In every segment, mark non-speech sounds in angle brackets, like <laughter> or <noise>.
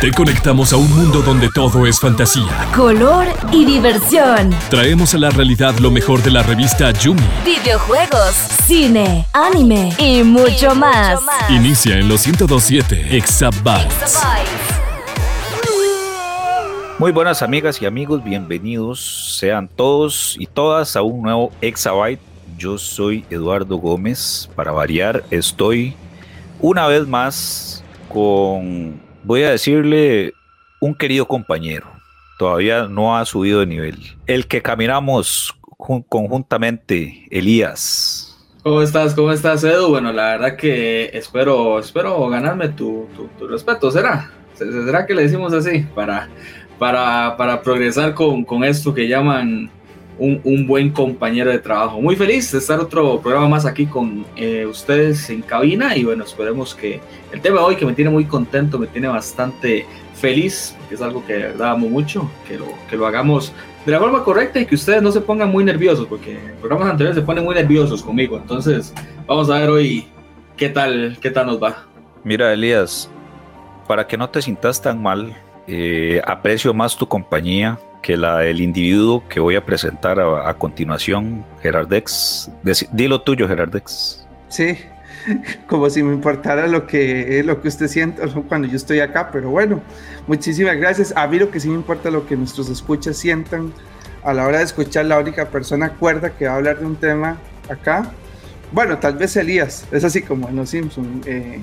Te conectamos a un mundo donde todo es fantasía, color y diversión. Traemos a la realidad lo mejor de la revista Yumi. Videojuegos, cine, anime y mucho, más. Inicia en los 1027 Exabytes. Muy buenas amigas y amigos, bienvenidos sean todos y todas a un nuevo Exabyte. Yo soy Eduardo Gómez. Para variar, estoy una vez más con, voy a decirle, un querido compañero. Todavía no ha subido de nivel. El que caminamos conjuntamente, Elías. ¿Cómo estás? ¿Cómo estás, Edu? Bueno, la verdad que espero, espero ganarme tu, respeto, ¿será? ¿Será que le decimos así? Para, para, para progresar con, con esto que llaman un, buen compañero de trabajo. Muy feliz de estar otro programa más aquí con eh, ustedes en cabina y bueno, esperemos que el tema hoy que me tiene muy contento, me tiene bastante feliz, porque es algo que de verdad amo mucho, que lo, que lo hagamos de la forma correcta y que ustedes no se pongan muy nerviosos, porque en programas anteriores se ponen muy nerviosos conmigo. Entonces, vamos a ver hoy qué tal, qué tal nos va. Mira, Elías, para que no te sientas tan mal, eh, aprecio más tu compañía, que del individuo que voy a presentar a, continuación, Gerardex. Dilo tuyo, Gerardex. Sí, como si me importara lo que, lo que usted siente cuando yo estoy acá, pero bueno, muchísimas gracias. A mí lo que sí me importa lo que nuestros escuchas sientan a la hora de escuchar la única persona cuerda que va a hablar de un tema acá. Bueno, tal vez Elías, es así como en Los Simpson. Eh,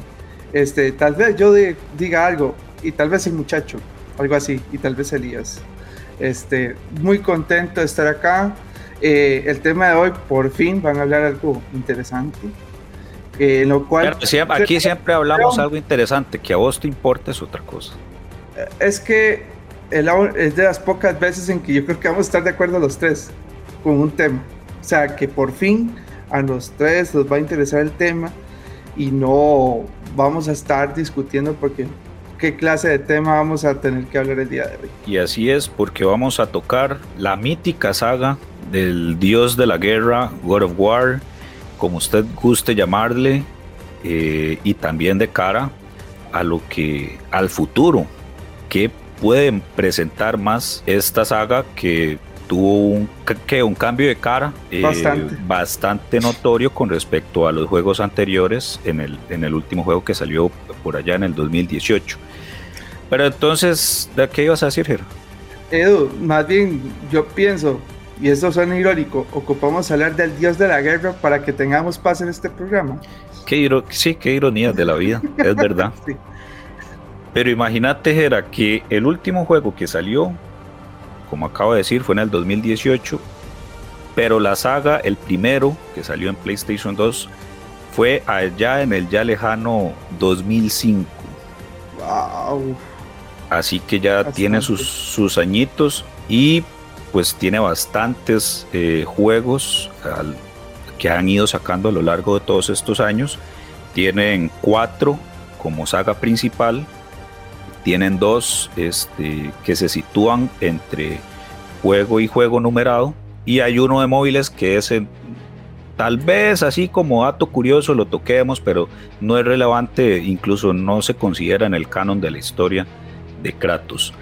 este, tal vez yo diga algo y tal vez el muchacho, algo así, y tal vez Elías. Este, muy contento de estar acá. Eh, el tema de hoy, por fin, van a hablar algo interesante. Eh, lo cual, aquí siempre hablamos algo interesante, que a vos te importa es otra cosa. Eh, es que es de las pocas veces en que yo creo que vamos a estar de acuerdo los tres con un tema. O sea, que por fin a los tres nos va a interesar el tema y no vamos a estar discutiendo porque qué clase de tema vamos a tener que hablar el día de hoy. Y así es, porque vamos a tocar la mítica saga del dios de la guerra, God of War, como usted guste llamarle, eh, y también de cara a lo que al futuro, que pueden presentar más esta saga que tuvo un, que un cambio de cara eh, bastante. bastante. notorio con respecto a los juegos anteriores en el, en el último juego que salió por allá en el 2018. Pero entonces, ¿de qué ibas a decir, Jero? Edu, más bien yo pienso, y esto suena irónico, ocupamos hablar del dios de la guerra para que tengamos paz en este programa. Qué sí, qué ironía de la vida, <laughs> es verdad. Pero imagínate, Jera, que el último juego que salió, como acabo de decir, fue en el 2018, pero la saga, el primero que salió en PlayStation 2, fue allá en el ya lejano 2005. Wow así que ya tiene sus, sus, añitos y pues tiene bastantes eh, juegos que han ido sacando a lo largo de todos estos años. Tienen cuatro como saga principal, tienen dos este, que se sitúan entre juego y juego numerado. Y hay uno de móviles que es tal vez así como dato curioso lo toquemos, pero no es relevante, incluso no se considera en el canon de la historia de Kratos.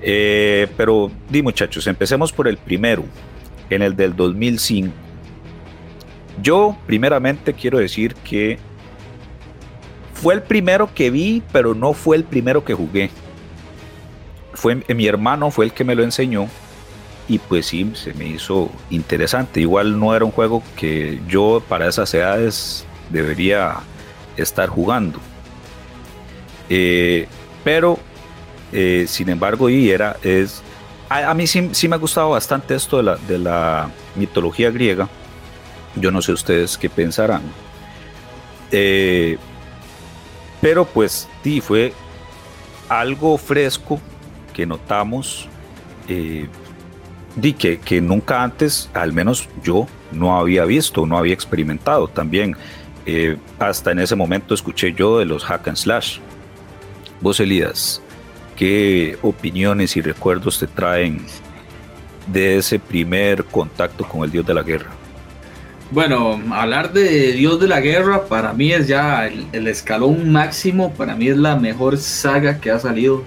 Eh, pero di muchachos, empecemos por el primero, en el del 2005. Yo primeramente quiero decir que fue el primero que vi, pero no fue el primero que jugué. Fue mi hermano fue el que me lo enseñó y pues sí, se me hizo interesante. Igual no era un juego que yo para esas edades debería estar jugando. Eh, pero eh, sin embargo, y era, es, a, mí sí, sí, me ha gustado bastante esto de la, de la mitología griega. Yo no sé ustedes qué pensarán. Eh, pero pues sí, fue algo fresco que notamos. Eh, que, que, nunca antes, al menos yo, no había visto, no había experimentado. También eh, hasta en ese momento escuché yo de los hack and slash. Vos, Elidas, ¿Qué opiniones y recuerdos te traen de ese primer contacto con el dios de la guerra? Bueno, hablar de Dios de la Guerra para mí es ya el, escalón máximo, para mí es la mejor saga que ha salido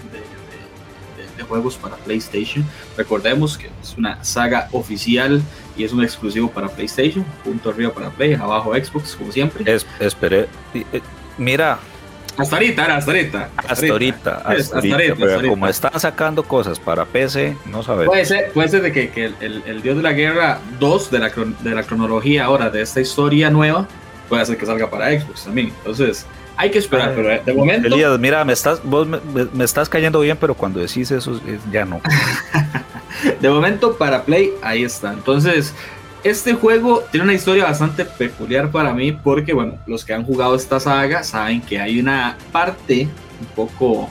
de, juegos para PlayStation. Recordemos que es una saga oficial y es un exclusivo para PlayStation, punto arriba para Play, abajo Xbox, como siempre. Es, esperé, eh, mira, hasta ahorita, hasta ahorita. Hasta ahorita, hasta ahorita. Pero como están sacando cosas para PC, no sabemos. Puede ser, puede ser de que, que el, el, Dios de la Guerra 2 de la, de la cronología ahora de esta historia nueva puede ser que salga para Xbox también. Entonces, hay que esperar, pero de momento. Elías, mira, me estás, vos me, me, estás cayendo bien, pero cuando decís eso, ya no. <laughs> de momento, para Play, ahí está. Entonces, este juego tiene una historia bastante peculiar para mí porque, bueno, los que han jugado esta saga saben que hay una parte un poco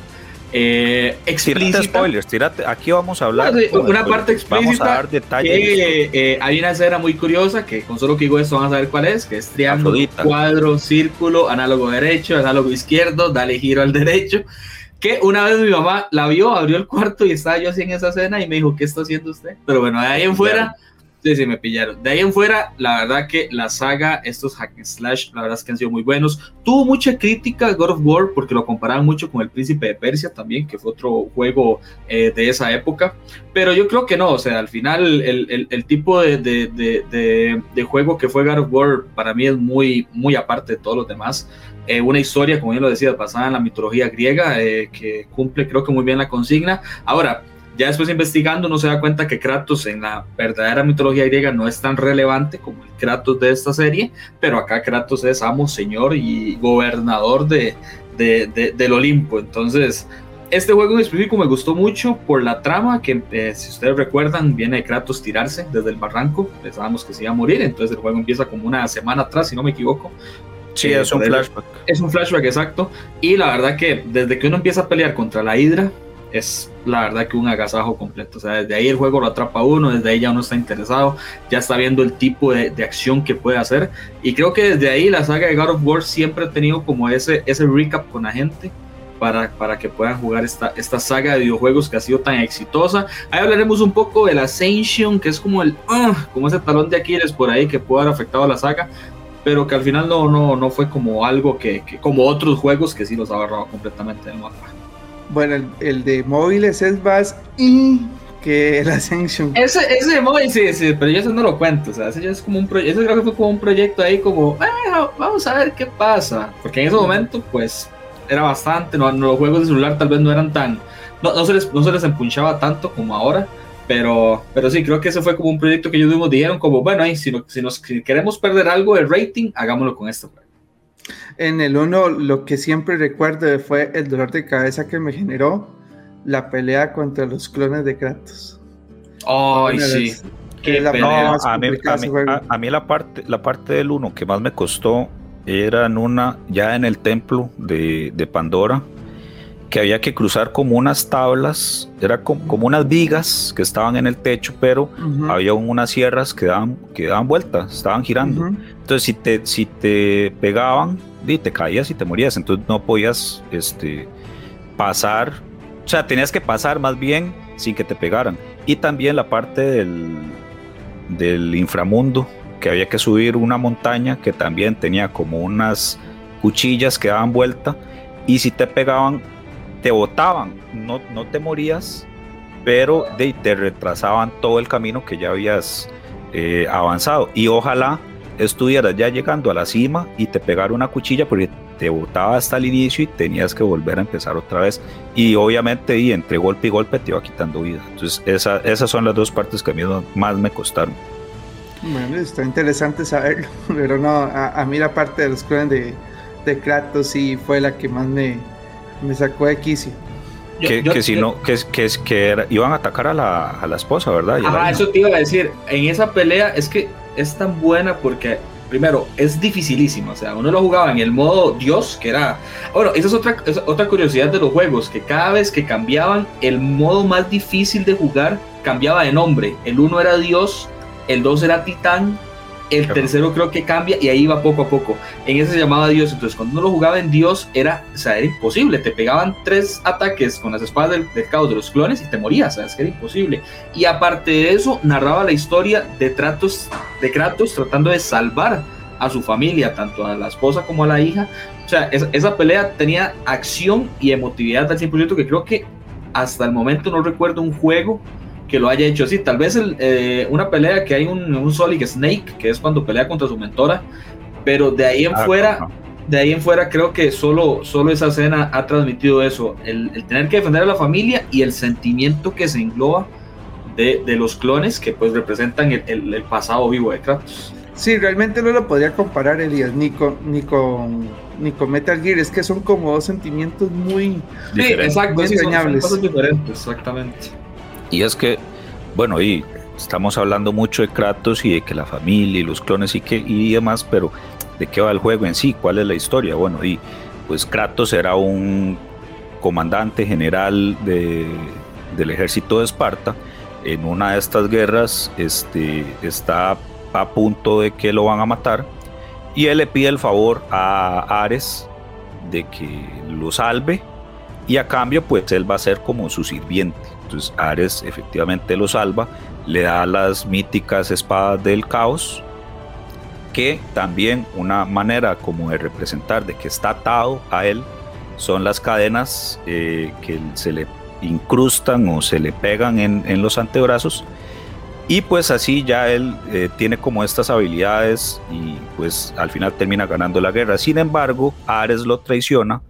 eh, explícita. spoilers, tírate, aquí vamos a hablar. una parte explícita. Vamos a dar detalles. Que, eh, hay una escena muy curiosa que con solo que digo esto van a saber cuál es, que es triángulo, cuadro, círculo, análogo derecho, análogo izquierdo, dale giro al derecho. Que una vez mi mamá la vio, abrió el cuarto y estaba yo así en esa escena y me dijo, ¿qué está haciendo usted? Pero bueno, de ahí en fuera Sí, sí, me pillaron. De ahí en fuera, la verdad que la saga, estos hack and slash, la verdad es que han sido muy buenos. Tuvo mucha crítica God of War porque lo comparaban mucho con El Príncipe de Persia también, que fue otro juego eh, de esa época. Pero yo creo que no, o sea, al final el, tipo de, juego que fue God of War para mí es muy, muy aparte de todos los demás. Eh, una historia, como bien lo decía, basada en la mitología griega, eh, que cumple creo que muy bien la consigna. Ahora, ya después investigando uno se da cuenta que Kratos en la verdadera mitología griega no es tan relevante como el Kratos de esta serie, pero acá Kratos es amo, señor y gobernador de, del Olimpo. Entonces, este juego en específico me gustó mucho por la trama que, eh, si ustedes recuerdan, viene de Kratos tirarse desde el barranco, pensábamos que se iba a morir, entonces el juego empieza como una semana atrás, si no me equivoco. Sí, es un flashback. Es un flashback, exacto. Y la verdad que desde que uno empieza a pelear contra la Hidra, es la verdad que un agasajo completo. O sea, desde ahí el juego lo atrapa uno, desde ahí ya uno está interesado, ya está viendo el tipo de, acción que puede hacer. Y creo que desde ahí la saga de God of War siempre ha tenido como ese, ese recap con la gente. Para, para, que puedan jugar esta, esta saga de videojuegos que ha sido tan exitosa. Ahí hablaremos un poco de la Ascension, que es como el ah, como ese talón de Aquiles por ahí que puede haber afectado a la saga, pero que al final no, no, no fue como algo que, como otros juegos que sí los ha agarrado completamente del mapa. Bueno, el, de móviles es más y que el Ascension. Ese, ese de móvil, sí, sí, pero yo eso no lo cuento. O sea, ese es como un proyecto. Ese creo que fue como un proyecto ahí, como, ah, vamos a ver qué pasa. Porque en ese momento, pues, era bastante. No, los juegos de celular tal vez no eran tan. No, no, se, les, no se les empunchaba tanto como ahora. Pero, pero sí, creo que ese fue como un proyecto que ellos mismos dijeron, como, bueno, ahí, si, si, nos, si queremos perder algo de rating, hagámoslo con este juego. En el 1 lo que siempre recuerdo fue el dolor de cabeza que me generó la pelea contra los clones de Kratos. Ay, sí. a, mí, la parte, la parte del 1 que más me costó era en una, ya en el templo de, de Pandora, que había que cruzar como unas tablas, era como, unas vigas que estaban en el techo, pero había unas sierras que daban, que daban vueltas, estaban girando. Entonces, si te, si te pegaban, y te caías y te morías, entonces no podías este, pasar, o sea, tenías que pasar más bien sin que te pegaran. Y también la parte del, del inframundo, que había que subir una montaña que también tenía como unas cuchillas que daban vuelta, y si te pegaban, te botaban, no, no te morías, pero de, te retrasaban todo el camino que ya habías eh, avanzado. Y ojalá estuvieras ya llegando a la cima y te pegara una cuchilla porque te botaba hasta el inicio y tenías que volver a empezar otra vez. Y obviamente y entre golpe y golpe te iba quitando vida. Entonces esa, esas son las dos partes que a mí más me costaron. Bueno, está interesante saberlo, <laughs> pero no, a, mí la parte de los clones de, de Kratos sí fue la que más me, me sacó de quicio. Que, si no, que, que, que iban a atacar a la, a la esposa, ¿verdad? Ah, eso te iba a decir. En esa pelea es que es tan buena porque, primero, es dificilísima. O sea, uno lo jugaba en el modo Dios, que era. Bueno, esa es otra, otra curiosidad de los juegos: que cada vez que cambiaban el modo más difícil de jugar, cambiaba de nombre. El uno era Dios, el dos era Titán, El tercero creo que cambia y ahí va poco a poco. En ese se llamaba Dios. Entonces, cuando uno lo jugaba en Dios, era, o sea, era imposible. Te pegaban tres ataques con las espadas del, del caos de los clones y te morías. O sea, es que era imposible. Y aparte de eso, narraba la historia de, tratos, de Kratos tratando de salvar a su familia, tanto a la esposa como a la hija. O sea, esa, esa pelea tenía acción y emotividad al 100% que creo que hasta el momento no recuerdo un juego que lo haya hecho así. Tal vez el, eh, una pelea que hay un, un Solid Snake, que es cuando pelea contra su mentora, pero de ahí en Ah, fuera, ajá. de ahí en fuera creo que solo, solo esa escena ha transmitido eso, el, el tener que defender a la familia y el sentimiento que se engloba de, de los clones que pues representan el, el- el pasado vivo de Kratos. Sí, realmente no lo podría comparar, Elías, ni con, ni con, ni con Metal Gear. Es que son como dos sentimientos muy. Sí, exacto, Muy sí, son- son, cosas diferentes, exactamente. Y es que, bueno, y estamos hablando mucho de Kratos y de que la familia y los clones y, que, y demás, pero ¿de qué va el juego en sí? ¿Cuál es la historia? Bueno, y pues Kratos era un comandante general de- del ejército de Esparta. En una de estas guerras este, está a punto de que lo van a matar y él le pide el favor a Ares de que lo salve y a cambio pues él va a ser como su sirviente. Entonces Ares efectivamente lo salva, le da las míticas espadas del caos, que también una manera como de representar de que está atado a él son las cadenas eh, que se le incrustan o se le pegan en, los antebrazos. Y pues así ya él eh, tiene como estas habilidades y pues al final termina ganando la guerra. Sin embargo, Ares lo traiciona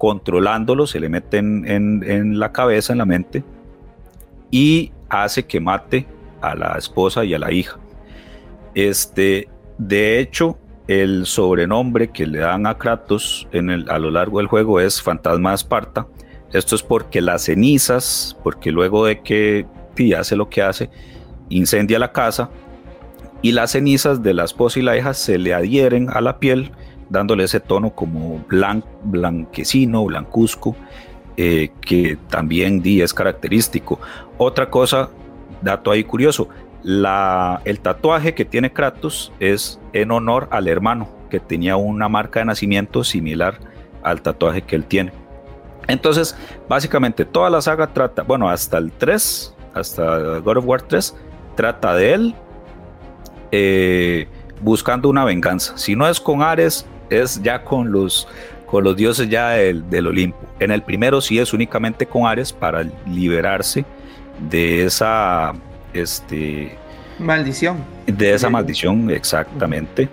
controlándolo, se le mete en, la cabeza, en la mente, y hace que mate a la esposa y a la hija. Este, de hecho, el sobrenombre que le dan a Kratos a lo largo del juego es Fantasma de Esparta. Esto es porque las cenizas, porque luego de que sí, hace lo que hace, incendia la casa y las cenizas de la esposa y la hija se le adhieren a la piel dándole ese tono como blan- blanquecino, blancuzco, eh, que también di, es característico. Otra cosa, dato ahí curioso, la, el tatuaje que tiene Kratos es en honor al hermano, que tenía una marca de nacimiento similar al tatuaje que él tiene. Entonces, básicamente toda la saga trata, bueno, hasta el 3, hasta God of War 3, trata de él eh, buscando una venganza. Si no es con Ares, es ya con los, con los dioses ya del, del Olimpo. En el primero sí es únicamente con Ares para liberarse de esa, este, Maldición. de esa maldición, exactamente.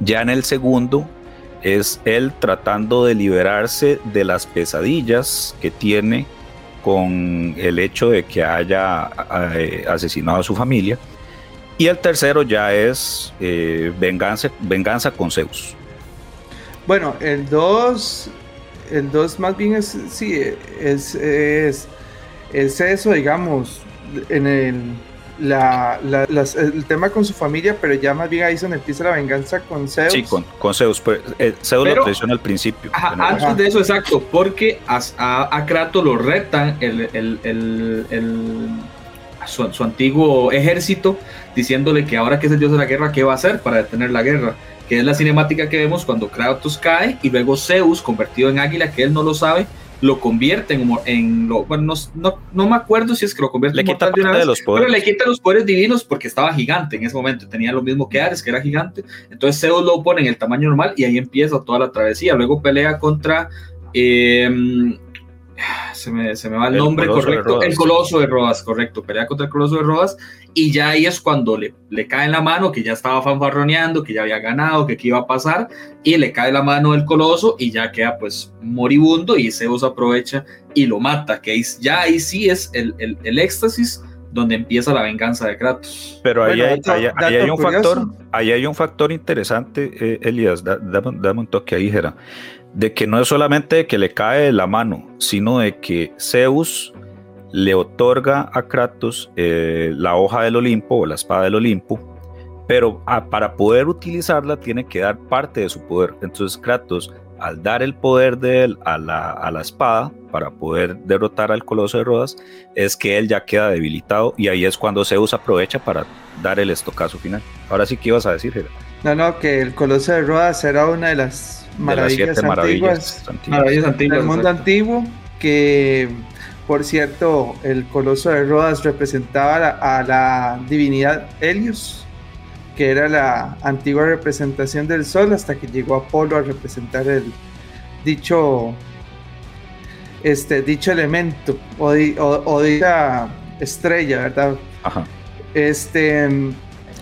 Ya en el segundo es él tratando de liberarse de las pesadillas que tiene con el hecho de que haya eh, asesinado a su familia. Y el tercero ya es eh, venganza, venganza con Zeus. Bueno, el 2, el 2 más bien es, sí, es, es, es eso, digamos, en el, la, la- las- el tema con su familia, pero ya más bien ahí es donde empieza la venganza con Zeus. Sí, con, con Zeus. pero, eh, Zeus Pero- lo traiciona al principio. Ajá, antes de eso, exacto, porque a, a, a Kratos lo retan el, el, el, el- su, su antiguo ejército, diciéndole que ahora que es el dios de la guerra, ¿qué va a hacer para detener la guerra? Que es la cinemática que vemos cuando Kratos cae y luego Zeus, convertido en águila, que él no lo sabe, lo convierte en, en lo, bueno, no, no, no me acuerdo si es que lo convierte Le en quita mortal de una parte de los pero poderes. le quita los poderes divinos porque estaba gigante en ese momento, tenía lo mismo que Ares, que era gigante, entonces Zeus lo pone en el tamaño normal y ahí empieza toda la travesía. Luego pelea contra. eh, se, me, se me va el, El nombre Coloso de correcto. El Coloso de Rodas, correcto. Pelea contra el Coloso de Rodas. Y ya ahí es cuando le, le cae en la mano, que ya estaba fanfarroneando, que ya había ganado, que qué iba a pasar. Y le cae la mano del Coloso y ya queda pues moribundo. Y Zeus aprovecha y lo mata. Que ahí- ya ahí sí es el, el, el éxtasis donde empieza la venganza de Kratos. Pero ahí, Bueno, hay, dato- ahí- ahí dato hay un curioso. factor, ahí hay un factor interesante, eh, Elías, da- dame, dame un toque ahí, Jera, de que no es solamente que le cae la mano, sino de que Zeus le otorga a Kratos eh, la hoja del Olimpo o la espada del Olimpo, pero ah, para poder utilizarla tiene que dar parte de su poder. Entonces Kratos al dar el poder de él a la, a la espada para poder derrotar al coloso de Rodas, es que él ya queda debilitado y ahí es cuando Zeus aprovecha para dar el estocazo final. Ahora sí que ibas a decir, Gerard. No, no, que el coloso de Rodas era una de las maravillas, antiguas, maravillas antiguas. Maravillas antiguas. del mundo exacto. antiguo, que por cierto, el coloso de Rodas representaba a la, a la divinidad Helios, que era la antigua representación del sol, hasta que llegó Apolo a representar el dicho, este, dicho elemento o, di- o- o dicha estrella, ¿verdad? Ajá. Este,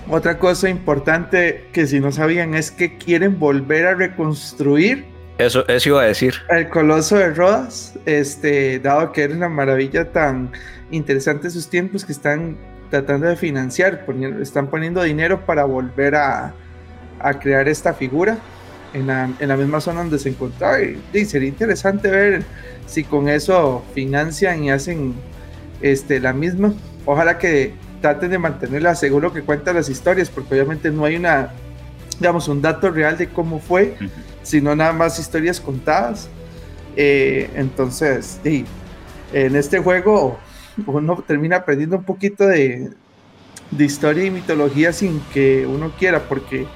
otra cosa importante que si no sabían es que quieren volver a reconstruir Eso, eso iba a decir. el Coloso de Rodas, este, dado que era una maravilla tan interesante sus tiempos que están tratando de financiar, poniendo- están poniendo dinero para volver a, a crear esta figura en la, en la misma zona donde se encontraba. Y, y sería interesante ver si con eso financian y hacen este, la misma. Ojalá que traten de mantenerla según lo que cuentan las historias, porque obviamente no hay una, digamos, un dato real de cómo fue Ujú. sino nada más historias contadas. Eh, entonces, sí, en este juego uno termina aprendiendo un poquito de, de historia y mitología sin que uno quiera, porque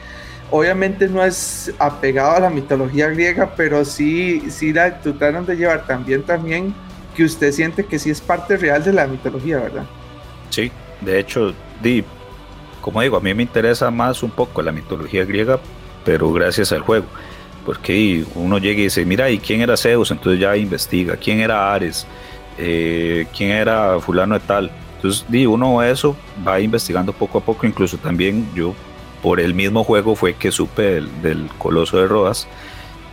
obviamente no es apegado a la mitología griega, pero sí, sí la trataron de llevar también, también que usted siente que sí es parte real de la mitología, ¿verdad? Sí, de hecho, di, como digo, a mí me interesa más un poco la mitología griega, pero gracias al juego. Porque uno llega y dice, mira, ¿y quién era Zeus? Entonces ya investiga, ¿quién era Ares? Eh, ¿Quién era fulano de tal? Entonces, di, uno eso va investigando poco a poco, incluso también yo, por el mismo juego fue que supe del, del Coloso de Rodas,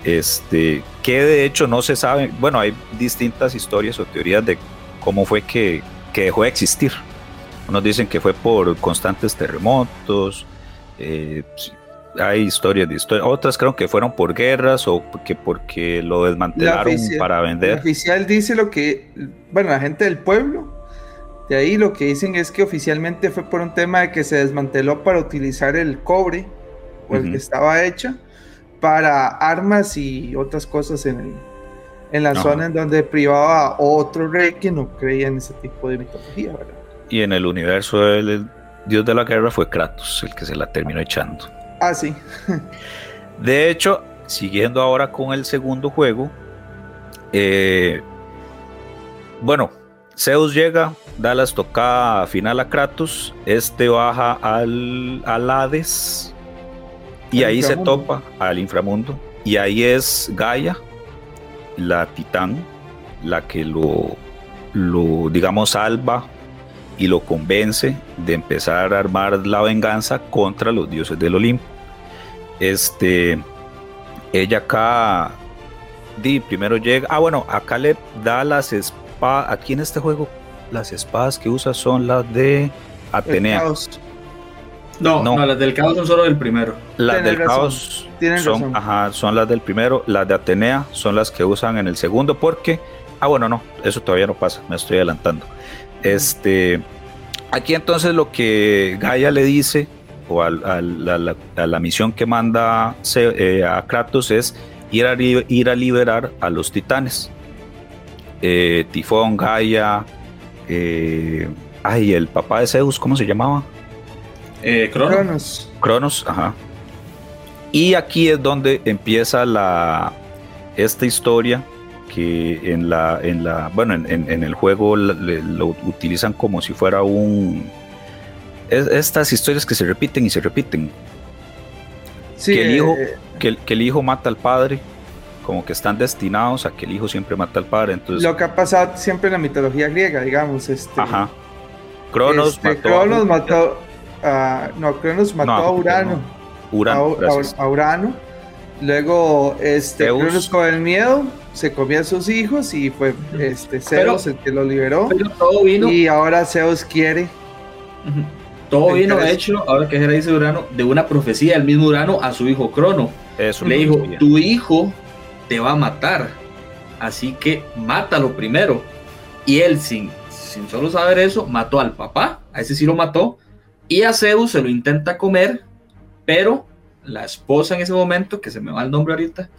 este, que de hecho no se sabe, bueno, hay distintas historias o teorías de cómo fue que, que dejó de existir. Unos dicen que fue por constantes terremotos, eh, hay historias de historia, otras creo que fueron por guerras o que porque lo desmantelaron oficial- para El vender. oficial dice lo que, bueno, la gente del pueblo, de ahí lo que dicen es que oficialmente fue por un tema de que se desmanteló para utilizar el cobre, o el que estaba hecho, para armas y otras cosas en, el, en la zona en donde privaba a otro rey que no creía en ese tipo de mitología, ¿verdad? Y en el universo del dios de la guerra fue Kratos, el que se la terminó echando. Ah, sí. <laughs> De hecho, siguiendo ahora con el segundo juego, eh, bueno, Zeus llega, da la estocada final a Kratos, este baja al, al Hades y Al ahí se topa al inframundo y ahí es Gaia, la titán, la que lo, lo digamos, salva y lo convence de empezar a armar la venganza contra los dioses del Olimpo. Este, ella acá, di, primero llega, ah bueno, acá le da las espadas, aquí en este juego las espadas que usa son las de Atenea. No, No. no, las del caos son solo del primero. Las Tienen del razón, caos tienen son, razón. ajá, son las del primero, las de Atenea son las que usan en el segundo, porque, ah, bueno, no, eso todavía no pasa, me estoy adelantando. Este, aquí entonces lo que Gaia le dice, o al- al- a, la, a la misión que manda Se- eh, a Kratos es ir a, ir a liberar a los titanes. Eh, Tifón, Gaia, eh, ay, el papá de Zeus, ¿cómo se llamaba? Eh, Crono. Cronos. Cronos, ajá. Y aquí es donde empieza la esta historia que en la, en la, bueno, en, en- en el juego lo utilizan como si fuera un es- estas historias que se repiten y se repiten. Sí, Que el hijo- eh, Que que el hijo mata al padre, como que están destinados a que el hijo siempre mata al padre. Entonces, lo que ha pasado siempre en la mitología griega, digamos. Este, ajá. Cronos este, mató Cronos a mató a- no, Cronos mató No, a Urano. Urano, a, Urano. Luego, este, Zeus. Cronos con el miedo se comió a sus hijos y fue este, Pero- Zeus el que lo liberó. Pero todo vino, Y ahora Zeus quiere. Todo vino de hecho, ahora que Hera dice Urano, de una profecía del mismo Urano a su hijo Crono. Eso Le dijo, tu hijo te va a matar, así que mátalo primero. Y él, sin, sin solo saber eso, mató al papá, a ese sí lo mató, y a Zeus se lo intenta comer, pero la esposa en ese momento, que se me va el nombre ahorita,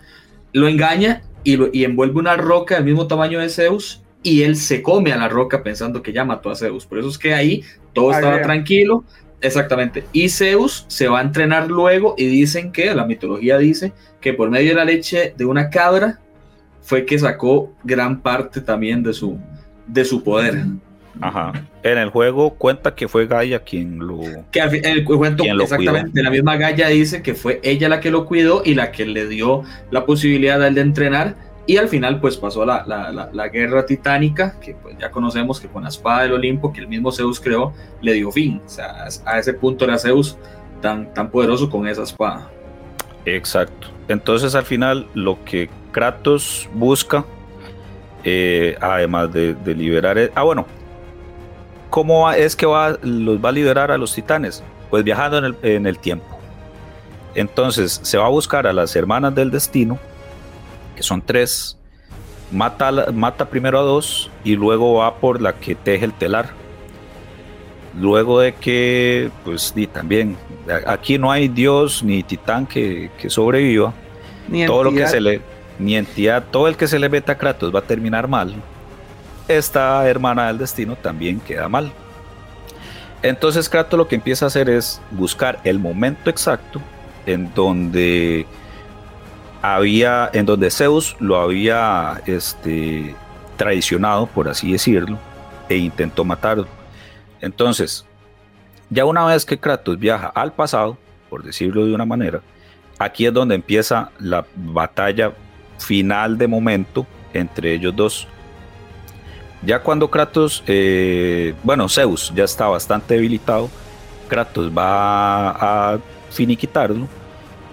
lo engaña y, lo, y envuelve una roca del mismo tamaño de Zeus y él se come a la roca pensando que ya mató a Zeus. Por eso es que ahí todo Ah, estaba tranquilo. Exactamente. Y Zeus se va a entrenar luego y dicen que, la mitología dice, que por medio de la leche de una cabra fue que sacó gran parte también de su, de su poder. Ajá. En el juego cuenta que fue Gaia quien lo. Que fin- el cuento ¿Quién lo exactamente, cuidó? la misma Gaia dice que fue ella la que lo cuidó y la que le dio la posibilidad a él de entrenar y al final pues pasó la, la, la- la guerra titánica que pues ya conocemos que con la espada del Olimpo que el mismo Zeus creó le dio fin, o sea, a ese punto era Zeus tan, tan poderoso con esa espada. Exacto. Entonces al final lo que Kratos busca, eh, además de, de liberar... e- Ah, bueno. ¿Cómo es que va, los va a liberar a los titanes? Pues viajando en el, en el tiempo. Entonces se va a buscar a las hermanas del destino, que son tres. Mata, mata primero a dos y luego va por la que teje el telar. Luego de que, pues, y también, aquí no hay dios ni titán que, que sobreviva. Ni todo lo que se le, ni entidad, todo el que se le meta a Kratos va a terminar mal. Esta hermana del destino también queda mal. Entonces Kratos lo que empieza a hacer es buscar el momento exacto en donde había, en donde Zeus lo había este, traicionado, por así decirlo, e intentó matarlo. Entonces, ya una vez que Kratos viaja al pasado, por decirlo de una manera, aquí es donde empieza la batalla final de momento entre ellos dos. Ya cuando Kratos, eh, bueno, Zeus ya está bastante debilitado, Kratos va a finiquitarlo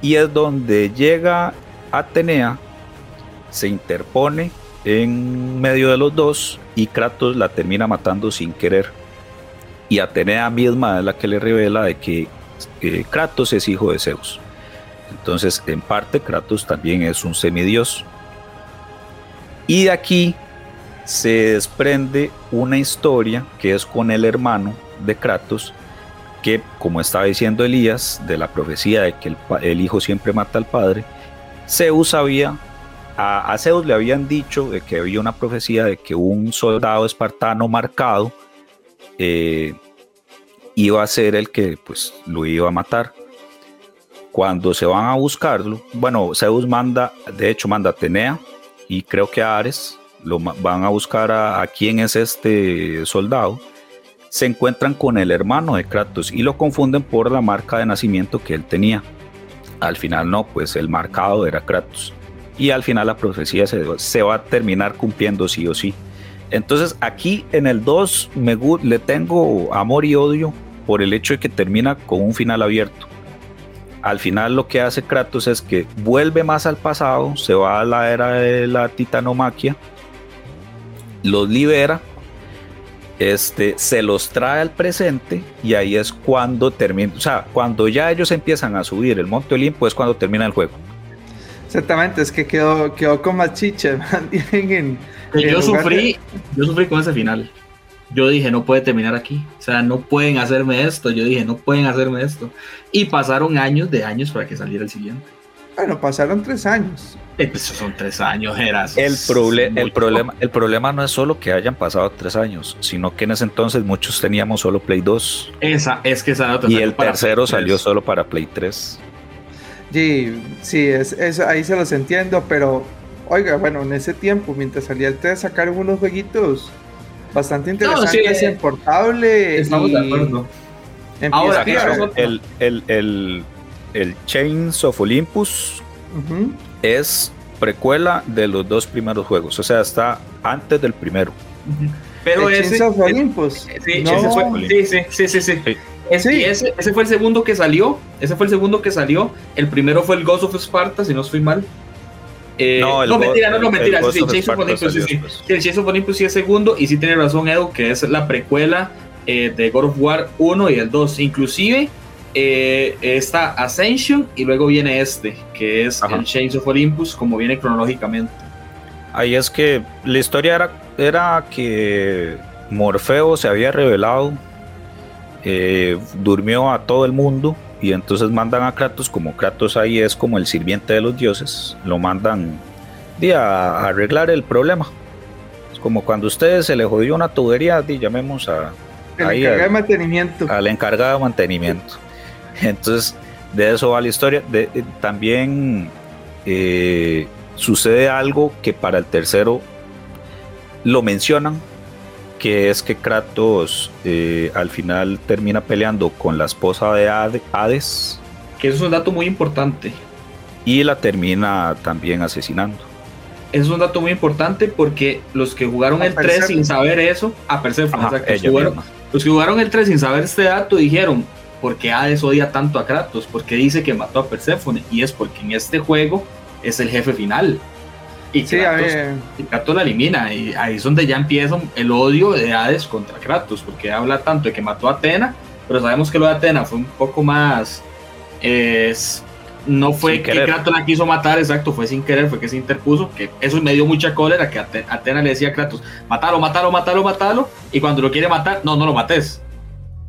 y es donde llega Atenea, se interpone en medio de los dos y Kratos la termina matando sin querer. Y Atenea misma es la que le revela de que eh, Kratos es hijo de Zeus. Entonces, en parte, Kratos también es un semidios. Y de aquí se desprende una historia que es con el hermano de Kratos, que, como estaba diciendo Elías, de la profecía de que el, hijo siempre mata al padre, Zeus sabía, a, a Zeus le habían dicho de que había una profecía de que un soldado espartano marcado eh, iba a ser el que pues lo iba a matar. Cuando se van a buscarlo, bueno, Zeus manda, de hecho manda a Atenea y creo que a Ares, lo van a buscar a, quién es este soldado, se encuentran con el hermano de Kratos y lo confunden por la marca de nacimiento que él tenía. Al final no, pues el marcado era Kratos. Y al final la profecía se, va a terminar cumpliendo sí o sí. Entonces aquí en el 2 me, le tengo amor y odio por el hecho de que termina con un final abierto al final lo que hace Kratos es que vuelve más al pasado, se va a la era de la titanomaquia, los libera, este, se los trae al presente y ahí es cuando termina, o sea, cuando ya ellos empiezan a subir el Monte Olimpo es cuando termina el juego. Exactamente, es que quedó, quedó con más chicha. <laughs> man, en- en yo sufrí, yo sufrí con ese final. Yo dije, no puede terminar aquí. O sea, no pueden hacerme esto. Yo dije, no pueden hacerme esto. Y pasaron años de años para que saliera el siguiente. Bueno, pasaron tres años. Pues, son tres años, eras. El, proble- el, problema, el problema no es solo que hayan pasado tres años, sino que en ese entonces muchos teníamos solo Play 2 Esa, es que esa y el tercero salió 3. solo para Play 3. Sí, sí, es, ahí se los entiendo, pero oiga, bueno, en ese tiempo, mientras salía el 3, sacaron unos jueguitos bastante interesantes sí, en portable. Estamos y de acuerdo. Ahora, el, el, el, el Chains of Olympus es precuela de los dos primeros juegos, o sea, está antes del primero. Pero El ese. Chains of Olympus. Sí, No. ese fue, sí, sí, sí, sí, sí. Sí. Es- Sí. y ese, ese fue el segundo que salió. Ese fue el segundo que salió. El primero fue el Ghost of Sparta, si no estoy mal. Eh, No, no, mentira, no, no, mentira. el sí, of Chains of Olympus, sí, salió sí. después. Sí, el Chains of Olympus sí es segundo. Y sí tiene razón, Edu, que es la precuela eh, de God of War 1 y el 2. Inclusive eh, está Ascension y luego viene este, que es Ajá. el Chains of Olympus, como viene cronológicamente. Ahí es que la historia era, era que Morfeo se había revelado, eh, durmió a todo el mundo y entonces mandan a Kratos, como Kratos ahí es como el sirviente de los dioses, lo mandan di, a, arreglar el problema. Es como cuando a ustedes se le jodió una tubería, di, llamemos a, El ahí encargado de al, mantenimiento. al encargado de mantenimiento. <laughs> Entonces, de eso va la historia. De- de- también eh, sucede algo que para el tercero lo mencionan, que es que Kratos eh, al final termina peleando con la esposa de Hade- Hades Que eso es un dato muy importante. y la termina también asesinando. Eso es un dato muy importante porque los que jugaron A el 3 Persephone. sin saber eso, a Persephone, Ajá, que jugaron, los que jugaron el 3 sin saber este dato dijeron, ¿por qué Hades odia tanto a Kratos? Porque dice que mató a Persephone y es porque en este juego es el jefe final. Y Sí, a Kratos, ver, y Kratos la elimina y ahí es donde ya empieza el odio de Hades contra Kratos, porque habla tanto de que mató a Atena, pero sabemos que lo de Atena fue un poco más... es- no fue Sin que querer. Kratos la quiso matar, exacto, fue sin querer, fue que se interpuso, que eso me dio mucha cólera, que Ate- Atena le decía a Kratos, matalo, matalo, matalo, matalo, y cuando lo quiere matar, no, no lo mates.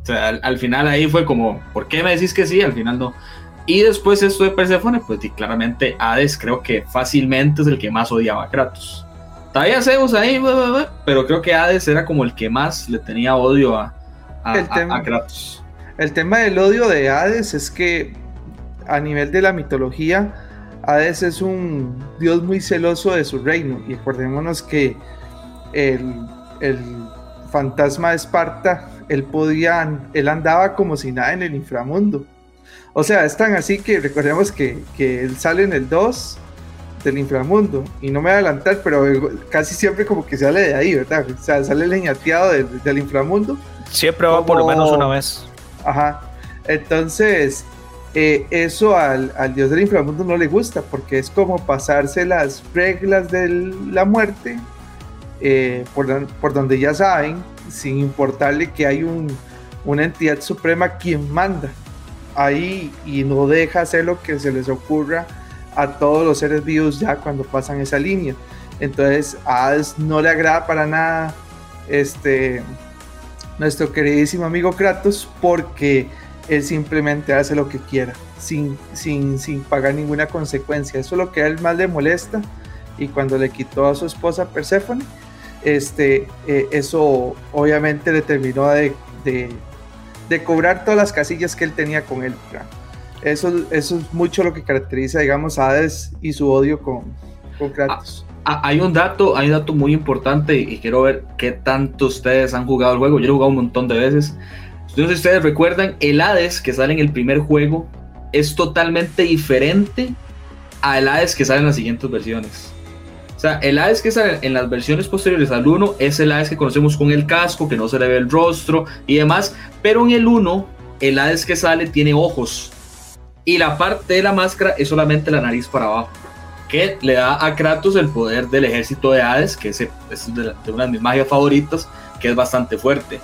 O sea, al, al final ahí fue como, ¿por qué me decís que sí? Al final no. Y después esto de Persephone, pues claramente Hades creo que fácilmente es el que más odiaba a Kratos. Todavía Zeus ahí, pero creo que Hades era como el que más le tenía odio a, a- El tema- a Kratos. el tema del odio de Hades es que a nivel de la mitología, Hades es un dios muy celoso de su reino. Y acordémonos que el, el fantasma de Esparta, él podía, él andaba como si nada en el inframundo. O sea, es tan así que recordemos que, que él sale en el 2 del inframundo. Y no me voy a adelantar, pero casi siempre como que sale de ahí, ¿verdad? O sea, sale leñateado del, del inframundo. Siempre va por lo menos una vez. Ajá. Entonces, eh, eso al, al dios del inframundo no le gusta porque es como pasarse las reglas de la muerte eh, por, por donde ya saben, sin importarle que hay un- una entidad suprema quien manda ahí y no deja hacer lo que se les ocurra a todos los seres vivos ya cuando pasan esa línea. Entonces a Hades no le agrada para nada este nuestro queridísimo amigo Kratos porque él simplemente hace lo que quiera sin, sin, sin pagar ninguna consecuencia. Eso es lo que a él más le molesta y cuando le quitó a su esposa Perséfone, este, eh, eso obviamente le terminó de, de, cobrar todas las casillas que él tenía con él. Eso, eso es mucho lo que caracteriza, digamos, a Hades y su odio con, con Kratos. Ah, hay un dato, hay un dato muy importante y quiero ver qué tanto ustedes han jugado el juego. Yo he jugado un montón de veces. Entonces, ustedes recuerdan, el Hades que sale en el primer juego es totalmente diferente al Hades que sale en las siguientes versiones. El Hades que sale en las versiones posteriores al 1 es el Hades que conocemos con el casco, que no se le ve el rostro y demás. Pero en el 1, el Hades que sale tiene ojos. Y la parte de la máscara es solamente la nariz para abajo que le da a Kratos el poder del ejército de Hades, que es, de una de mis magias favoritas, que es bastante fuerte.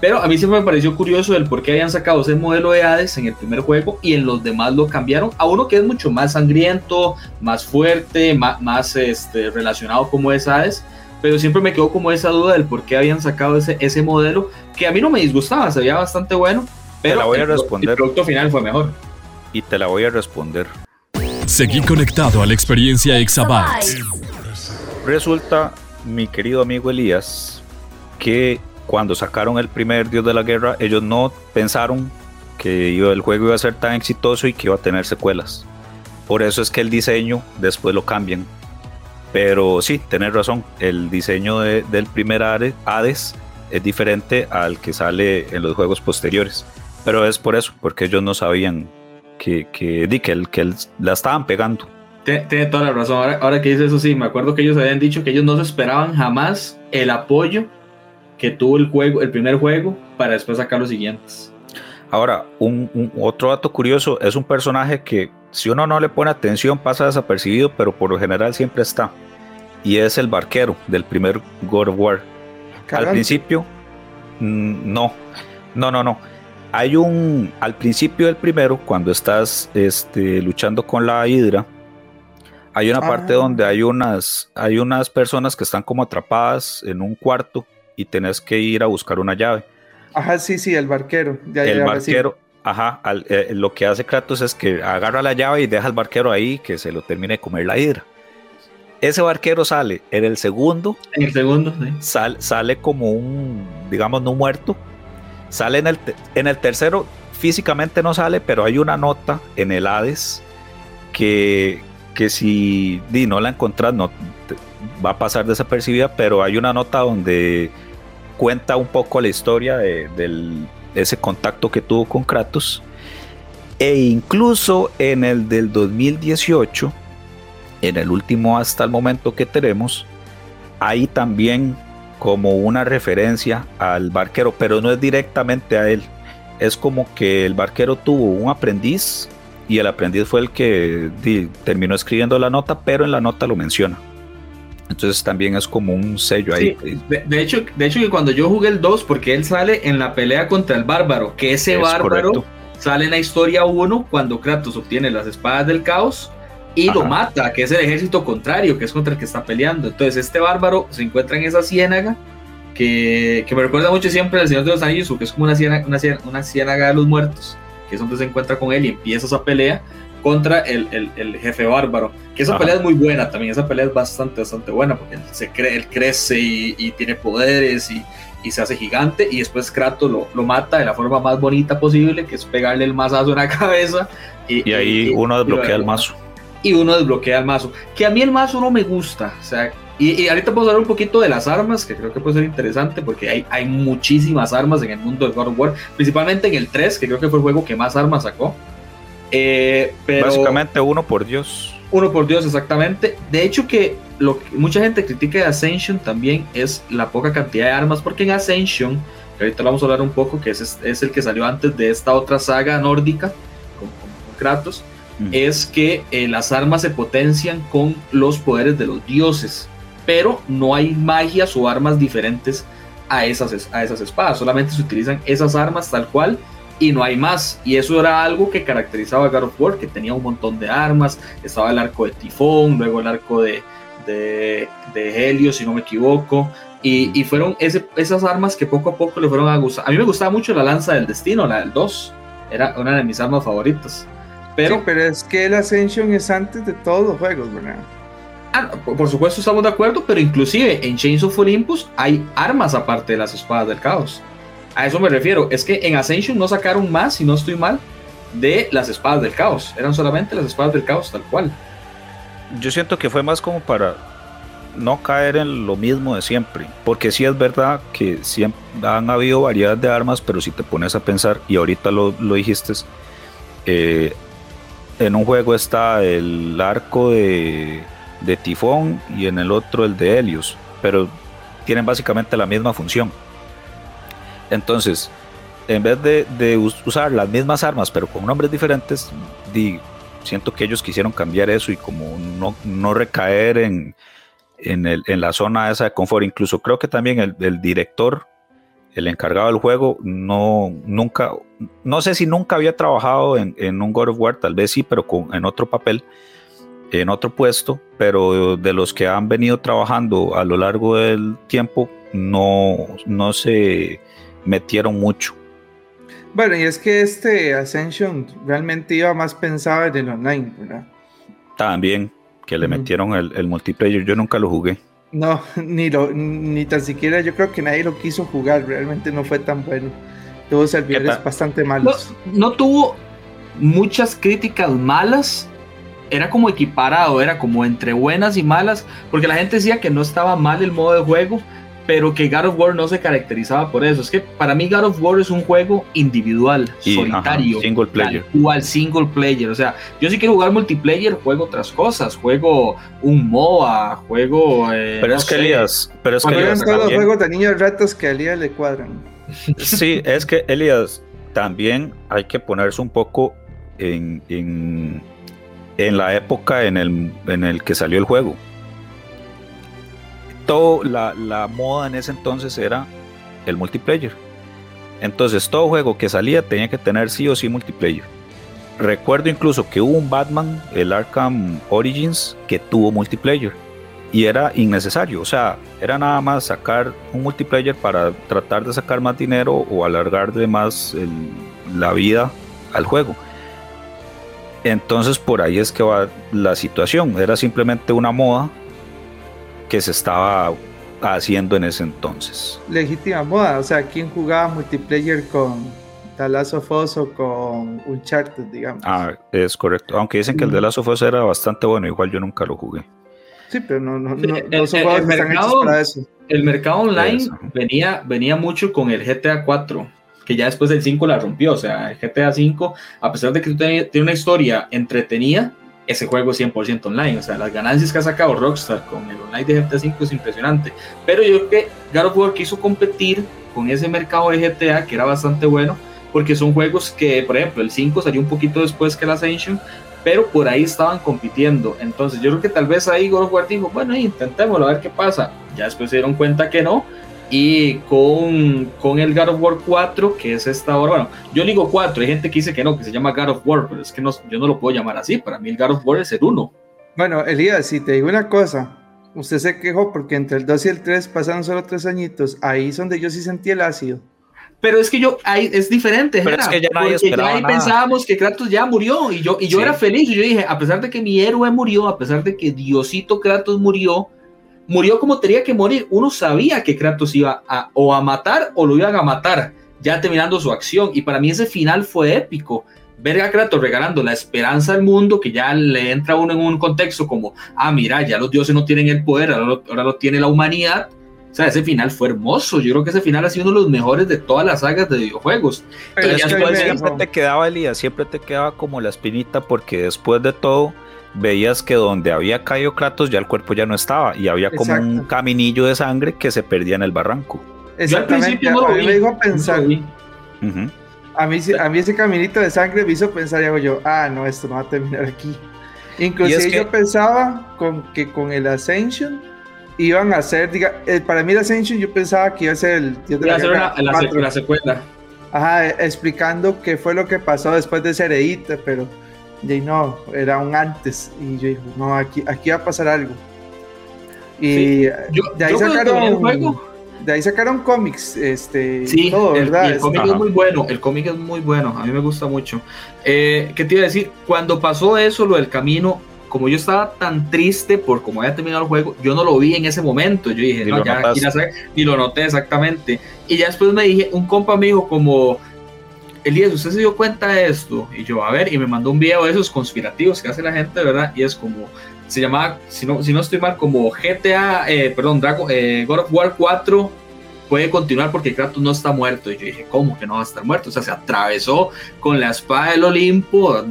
Pero a mí siempre me pareció curioso el por qué habían sacado ese modelo de Hades en el primer juego y en los demás lo cambiaron a uno que es mucho más sangriento, más fuerte, más, más este, relacionado como es Hades. Pero siempre me quedó como esa duda del por qué habían sacado ese, ese modelo, que a mí no me disgustaba, se veía bastante bueno. Pero la voy a el pro- responder. el producto final fue mejor. Y te la voy a responder. Seguí conectado a la experiencia Exabytes. Resulta, mi querido amigo Elías, que cuando sacaron el primer Dios de la Guerra, ellos no pensaron que el juego iba a ser tan exitoso y que iba a tener secuelas. Por eso es que el diseño después lo cambian. Pero sí, tenés razón, el diseño de- del primer Hade- Hades es diferente al que sale en los juegos posteriores. Pero es por eso, porque ellos no sabían que, que, que, el- que el- la estaban pegando. Tiene toda la razón. Ahora, ahora que dice eso, sí, me acuerdo que ellos habían dicho que ellos no se esperaban jamás el apoyo que tuvo el juego, el primer juego, para después sacar los siguientes. Ahora, un, un- otro dato curioso, es un personaje que si uno no le pone atención pasa desapercibido, pero por lo general siempre está. Y es el barquero del primer God of War. Al principio, mm, no, no, no, no. Hay un, al principio del primero, cuando estás este, luchando con la hidra, hay una parte Ah. donde hay unas, hay unas personas que están como atrapadas en un cuarto y tenés que ir a buscar una llave Ajá, sí, sí, el barquero. Ya, el ya, ahora sí. barquero, ajá, al- eh, lo que hace Kratos es que agarra la llave y deja al barquero ahí que se lo termine de comer la hidra. ese barquero sale en el segundo. En el segundo, sí. sale como un, digamos, no muerto. Sale en el, en el tercero, físicamente no sale, pero hay una nota en el Hades que, que si no la encontrás, no, va a pasar desapercibida, pero hay una nota donde cuenta un poco la historia de, ese contacto que tuvo con Kratos. E incluso en el del 2018, en el último hasta el momento que tenemos, hay también como una referencia al barquero, pero no es directamente a él. Es como que el barquero tuvo un aprendiz y el aprendiz fue el que terminó escribiendo la nota, pero en la nota lo menciona. Entonces también es como un sello ahí. de, hecho, de hecho que cuando yo jugué el 2, porque él sale en la pelea contra el bárbaro, que ese bárbaro sale en la historia 1 cuando Kratos obtiene las espadas del caos y lo mata, que es el ejército contrario, que es contra el que está peleando. Entonces este bárbaro se encuentra en esa ciénaga que, que me recuerda mucho siempre al Señor de los Anillos, que es como una ciénaga, una, una ciénaga de los muertos, que es donde se encuentra con él y empieza esa pelea contra el, el, jefe bárbaro. Que esa pelea es muy buena también, esa pelea es bastante, bastante buena porque él, se cree, él crece y, tiene poderes y, y, se hace gigante y después Kratos lo, lo, mata de la forma más bonita posible, que es pegarle el mazazo en la <laughs> cabeza. Y, ahí uno desbloquea el mazo. Y uno desbloquea el mazo. Que a mí el mazo no me gusta, o sea, y, ahorita puedo hablar un poquito de las armas, que creo que puede ser interesante, porque hay, hay muchísimas armas en el mundo de God of War, principalmente en el 3, que creo que fue el juego que más armas sacó. Eh, Básicamente uno por Dios. Uno por Dios, exactamente. De hecho que lo que mucha gente critica de Ascension también es la poca cantidad de armas, porque en Ascension, que ahorita vamos a hablar un poco, que es, es el que salió antes de esta otra saga nórdica, con, Kratos, mm. es que eh, las armas se potencian con los poderes de los dioses, pero no hay magias o armas diferentes a esas, a esas espadas, solamente se utilizan esas armas tal cual y no hay más. Y eso era algo que caracterizaba a God of War, que tenía un montón de armas. Estaba el arco de Tifón, luego el arco de, de, de Helio, si no me equivoco. Y, y fueron ese, esas armas que poco a poco le fueron a gustar. A mí me gustaba mucho la lanza del destino, la del 2. Era una de mis armas favoritas. Pero, pero es que el Ascension es antes de todos los juegos, ¿verdad? Ah, por supuesto estamos de acuerdo, pero inclusive en Chains of Olympus hay armas aparte de las espadas del caos. A eso me refiero. Es que en Ascension no sacaron más, si no estoy mal, de las espadas del caos. Eran solamente las espadas del caos, tal cual. Yo siento que fue más como para no caer en lo mismo de siempre. Porque sí es verdad que siempre han habido variedad de armas, pero si te pones a pensar, y ahorita lo, dijiste, eh, en un juego está el arco de, de Tifón y en el otro el de Helios. Pero tienen básicamente la misma función. Entonces, en vez de, usar las mismas armas, pero con nombres diferentes, siento que ellos quisieron cambiar eso y como no, recaer en, en, la zona esa de confort. Incluso creo que también el, director, el encargado del juego, no, nunca, no sé si nunca había trabajado en, un God of War, tal vez sí, pero con, en otro papel, en otro puesto, pero de los que han venido trabajando a lo largo del tiempo, no, no se metieron mucho. Bueno, y es que este Ascension realmente iba más pensado en el online, ¿verdad? También, que le metieron el, multiplayer, yo nunca lo jugué. No, <laughs> ni, lo, ni tan siquiera yo creo que nadie lo quiso jugar, realmente no fue tan bueno. Tuvo servidores bastante malos. No, no tuvo muchas críticas malas, era como equiparado, era como entre buenas y malas, porque la gente decía que no estaba mal el modo de juego, pero que God of War no se caracterizaba por eso. Es que para mí God of War es un juego individual, solitario, single player. Igual single player. O sea, yo si quiero jugar multiplayer, juego otras cosas. Juego un MOA, juego. Eh, pero es que Elías. Pero es que Elías todos los juegos de niños ratos que a Elías le cuadran. Sí, es que Elías también hay que ponerse un poco en, en, en la época en el, en el que salió el juego todo la, la moda en ese entonces era el multiplayer. Entonces todo juego que salía tenía que tener sí o sí multiplayer. Recuerdo incluso que hubo un Batman, el Arkham Origins, que tuvo multiplayer. Y era innecesario, o sea, era nada más sacar un multiplayer para tratar de sacar más dinero o alargarle más la vida al juego. Entonces por ahí es que va la situación, era simplemente una moda que se estaba haciendo en ese entonces. Legítima moda, o sea, ¿quién jugaba multiplayer con The Last of Us o con Uncharted, digamos? Ah, es correcto. Aunque dicen que el de Last of Us era bastante bueno, igual yo nunca lo jugué. Sí, pero no, no, no, El- no son el- mercado- para eso. El mercado online Eso. venía, venía mucho con el GTA 4, que ya después del 5 la rompió. O sea, el GTA 5, a pesar de que tiene una historia entretenida, ese juego es 100% online. O sea, las ganancias que ha sacado Rockstar con el online de GTA 5 es impresionante. Pero yo creo que God of quiso competir con ese mercado de GTA, que era bastante bueno, porque son juegos que, por ejemplo, el 5 salió un poquito después que el Ascension, pero por ahí estaban compitiendo. Entonces yo creo que tal vez ahí God of War dijo, bueno, intentémoslo, a ver qué pasa. Ya después se dieron cuenta que no. Y con, con el God of War 4, que es esta hora, bueno, yo digo 4, hay gente que dice que no, que se llama God of War, pero es que no, yo no lo puedo llamar así. Para mí el God of War es el 1. Bueno, Elías, si te digo una cosa, usted se quejó porque entre el 2 y el 3 pasaron solo tres añitos. Ahí es donde yo sí sentí el ácido. Pero es que yo, ahí es diferente, Pero Jera, es que ya nadie porque esperaba ahí nada. pensábamos que Kratos ya murió y yo, y yo Sí. era feliz y yo dije, a pesar de que mi héroe murió, a pesar de que Diosito Kratos murió, murió como tenía que morir. Uno sabía que Kratos iba a, o a matar o lo iban a matar, ya terminando su acción. Y para mí ese final fue épico. Ver a Kratos regalando la esperanza al mundo, que ya le entra uno en un contexto como, ah, mira, ya los dioses no tienen el poder, ahora lo, ahora lo tiene la humanidad. O sea, ese final fue hermoso. Yo creo que ese final ha sido uno de los mejores de todas las sagas de videojuegos. Pero es que siempre te quedaba, Elías, siempre te quedaba como la espinita porque después de todo veías que donde había caído Kratos ya el cuerpo ya no estaba y había como un caminillo de sangre que se perdía en el barranco. Yo al Exactamente, principio no lo a mí vi. me dijo no pensar, lo vi. Ujú. a mí, a mí ese caminito de sangre me hizo pensar y hago yo, ah, no, esto no va a terminar aquí. Inclusive Y es que- yo pensaba con, que con el Ascension iban a hacer, diga, eh, para mí el Ascension yo pensaba que iba a ser el Dios de la hacer Guerra una- la, se- 4. la secuela. Ajá, eh, explicando qué fue lo que pasó después de ser edita, pero de ahí no, era un antes. Y yo dije, no, aquí, aquí va a pasar algo. Y Sí, Yo, de ahí yo sacaron juego, de ahí sacaron cómics, este, Sí, y todo, el, ¿verdad? y el cómic Ajá. es muy bueno, el cómic es muy bueno, a mí me gusta mucho. Eh, ¿Qué te iba a decir? Cuando pasó eso, lo del camino, como yo estaba tan triste por cómo había terminado el juego, yo no lo vi en ese momento. Yo dije, Ni no, ya aquí la sé, ni lo noté exactamente. Y ya después me dije, un compa me dijo como, Elías, ¿usted se dio cuenta de esto? Y yo, a ver, y me mandó un video de esos conspirativos que hace la gente, ¿verdad? Y es como, se llamaba, si no, si no estoy mal, como GTA, eh, perdón, Dragon, eh, God of War 4 puede continuar porque Kratos no está muerto. Y yo dije, ¿cómo que no va a estar muerto? O sea, se atravesó con la espada del Olimpo, o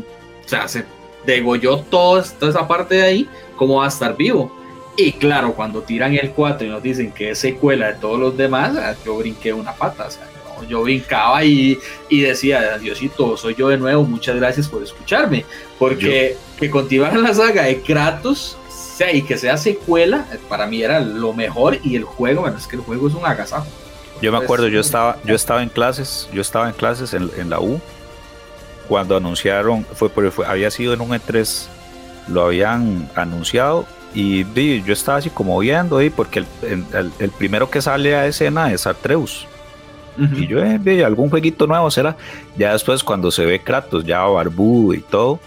sea, se degolló toda esa parte de ahí, ¿cómo va a estar vivo? Y claro, cuando tiran el 4 y nos dicen que es secuela de todos los demás, ah, yo brinqué una pata, o sea, yo, yo brincaba y, y decía, Diosito, soy yo de nuevo, muchas gracias por escucharme, porque que continuaran la saga de Kratos, sea, y que sea secuela, eh, para mí era lo mejor y el juego, bueno, es que el juego es un agasajo. Yo me acuerdo, yo estaba, yo estaba en clases, yo estaba en clases en, en la U cuando anunciaron, fue, porque fue- había sido en un E3, lo habían anunciado y yo estaba así como viendo porque el, el- el- el primero que sale a escena es Atreus Y yo eh, algún jueguito nuevo será, ya después cuando se ve Kratos ya barbudo y todo,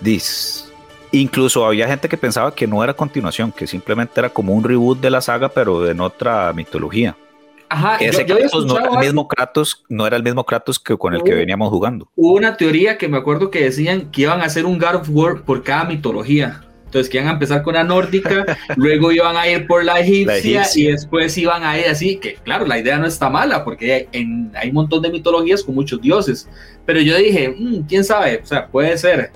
dis, incluso había gente que pensaba que no era continuación, que simplemente era como un reboot de la saga pero en otra mitología. Ajá, Ese yo- Kratos no era el mismo Kratos, no era el mismo Kratos que con el que veníamos jugando. Hubo una teoría que me acuerdo que decían que iban a hacer un God of War por cada mitología. Entonces que iban a empezar con la nórdica, <laughs> luego iban a ir por la egipcia, egipcia. y después iban a ir así, que claro, la idea no está mala porque en- hay un montón de mitologías con muchos dioses. Pero yo dije, "Mm, quién sabe, o sea, puede ser,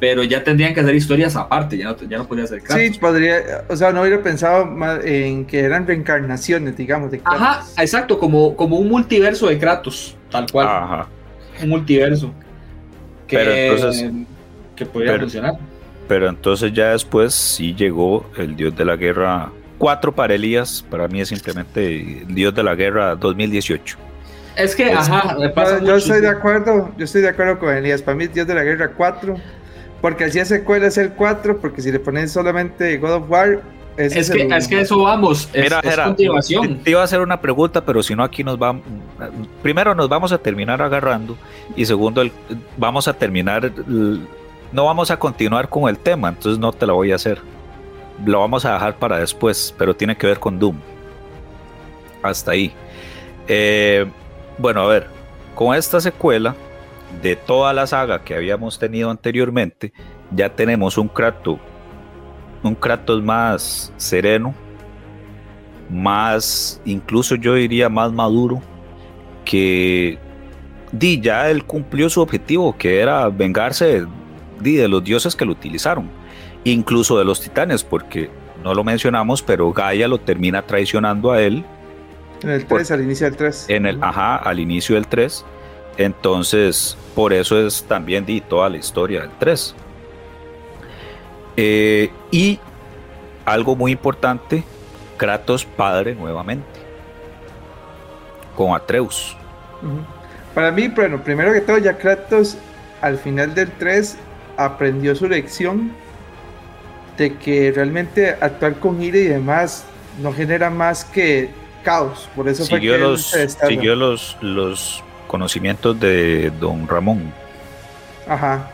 pero ya tendrían que hacer historias aparte, ya no, ya no podría ser Kratos. Sí, podría, o sea, no hubiera pensado más en que eran reencarnaciones, digamos, de Ajá, Kratos. exacto, como, como un multiverso de Kratos, tal cual, Ajá. un multiverso. Que, Pero entonces- que podría pero- funcionar. Pero entonces ya después sí llegó el dios de la guerra. Cuatro para Elías, para mí es simplemente el dios de la guerra 2018. Es que, Es- ajá, me pasa Yo, estoy de acuerdo, yo estoy de acuerdo con Elías. Para mí, Dios de la Guerra 4, porque así es secuela es el 4, porque si le pones solamente God of War, ese Es es, que, el es que eso vamos, es, Mira, es Jera, continuación. Te iba a hacer una pregunta, pero si no aquí nos vamos... Primero nos vamos a terminar agarrando y segundo el- vamos a terminar... no vamos a continuar con el tema, entonces no te la voy a hacer. lo vamos a dejar para después, pero tiene que ver con Doom. Hasta ahí. Eh, bueno, a ver, con esta secuela de toda la saga que habíamos tenido anteriormente, ya tenemos un Kratos, un Kratos más sereno, más, incluso yo diría más maduro, que di, ya él cumplió su objetivo, que era vengarse de los dioses que lo utilizaron, incluso de los titanes, porque no lo mencionamos, pero Gaia lo termina traicionando a él. En el 3, al inicio del 3. En el, ajá, al inicio del 3. Entonces, por eso es también di, toda la historia del 3. Eh, y algo muy importante, Kratos padre nuevamente, con Atreus. Para mí, bueno, primero que todo, ya Kratos al final del 3 aprendió su lección de que realmente actuar con ira y demás no genera más que caos. Por eso siguió fue que los, siguió los, los conocimientos de Don Ramón. Ajá.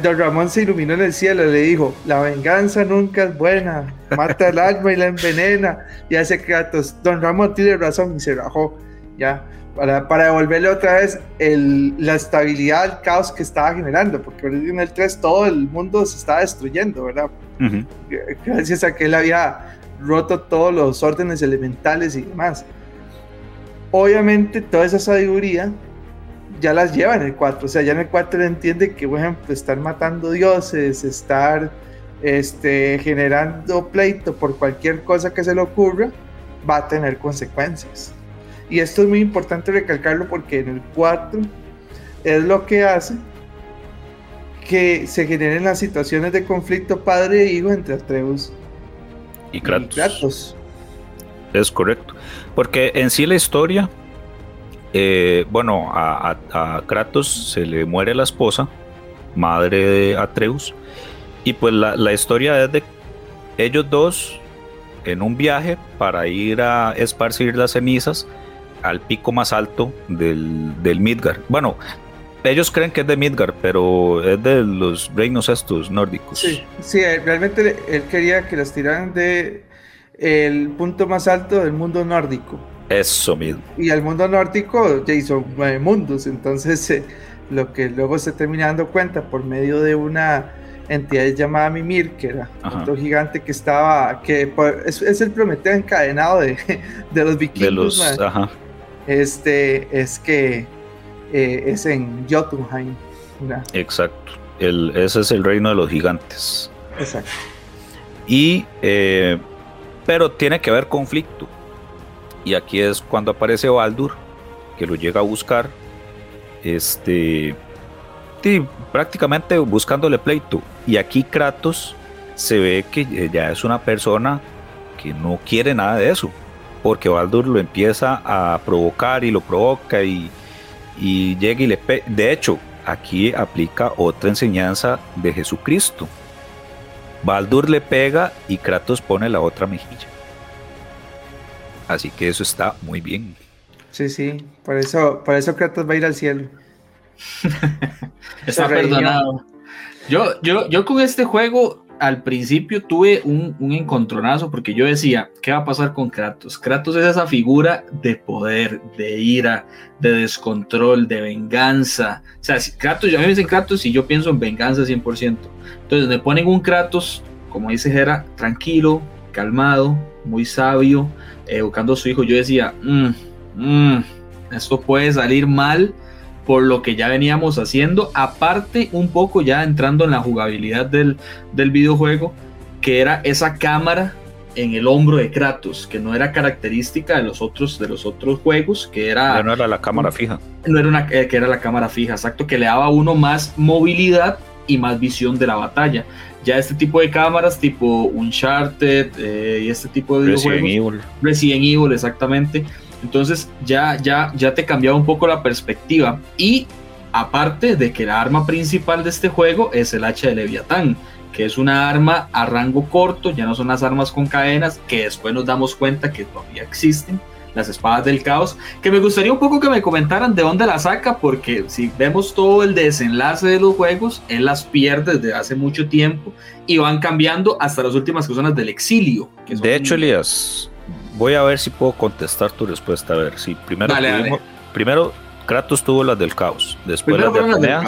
Don Ramón se iluminó en el cielo y le dijo, la venganza nunca es buena, mata el alma y la envenena. Y hace Kratos, Don Ramón tiene razón y se rajó, ya, para, para devolverle otra vez el, la estabilidad al caos que estaba generando, porque en el 3 todo el mundo se estaba destruyendo, ¿verdad? Gracias a que él había roto todos los órdenes elementales y demás. Obviamente toda esa sabiduría ya las lleva en el 4. O sea, ya en el 4 entiende que, por ejemplo, estar matando dioses, estar este, generando pleito por cualquier cosa que se le ocurra, va a tener consecuencias. Y esto es muy importante recalcarlo porque en el 4 es lo que hace que se generen las situaciones de conflicto padre e hijo entre Atreus y Kratos. Es correcto. Porque en sí la historia eh, bueno, a, Kratos se le muere la esposa, madre de Atreus, y pues la, historia es de ellos dos en un viaje para ir a esparcir las cenizas al pico más alto del, del Midgard. Bueno, ellos creen que es de Midgard, pero es de los reinos estos nórdicos. Sí, sí, realmente él quería que las tiraran de el punto más alto del mundo nórdico. Eso mismo. Y al mundo nórdico ya hizo nueve mundos, entonces eh, lo que luego se termina dando cuenta por medio de una entidad llamada Mimir, que era otro gigante que estaba, que es, el Prometeo encadenado de, <laughs> de los vikingos. Este es que eh, es en Jotunheim. Exacto. El, ese es el reino de los gigantes. Exacto. Y eh, pero tiene que haber conflicto y aquí es cuando aparece Baldur, que lo llega a buscar. Este. prácticamente buscándole pleito. Y aquí Kratos se ve que ya es una persona que no quiere nada de eso. Porque Baldur lo empieza a provocar y lo provoca y, y llega y le pega. De hecho, aquí aplica otra enseñanza de Jesucristo. Baldur le pega y Kratos pone la otra mejilla. Así que eso está muy bien. Sí, sí, por eso, por eso Kratos va a ir al cielo. <laughs> está perdonado. Yo, yo, yo con este juego al principio tuve un, encontronazo porque yo decía, ¿qué va a pasar con Kratos? Kratos es esa figura de poder, de ira, de descontrol, de venganza. O sea, si Kratos, ya me dicen Kratos y yo pienso en venganza 100%. Entonces me ponen un Kratos, como dice Jera, tranquilo, calmado, muy sabio, educando a su hijo, yo decía, mm, mm, esto puede salir mal por lo que ya veníamos haciendo, aparte un poco ya entrando en la jugabilidad del, del videojuego, que era esa cámara en el hombro de Kratos, que no era característica de los otros, de los otros juegos, que era... no era la cámara fija. No era una, eh, que era la cámara fija, exacto, que le daba a uno más movilidad y más visión de la batalla. Ya este tipo de cámaras, tipo Uncharted eh, y este tipo de Resident Evil. Resident Evil, exactamente. Entonces ya, ya, ya te cambiaba un poco la perspectiva. Y aparte de que la arma principal de este juego es el hacha de Leviatán, que es una arma a rango corto, ya no son las armas con cadenas, que después nos damos cuenta que todavía existen. las espadas del caos, que me gustaría un poco que me comentaran de dónde las saca, porque si vemos todo el desenlace de los juegos, él las pierde desde hace mucho tiempo y van cambiando hasta las últimas que son las del exilio. de hecho, Elías, voy a ver si puedo contestar tu respuesta. A ver, si primero, primero Kratos tuvo las del caos, después las de, Atenea,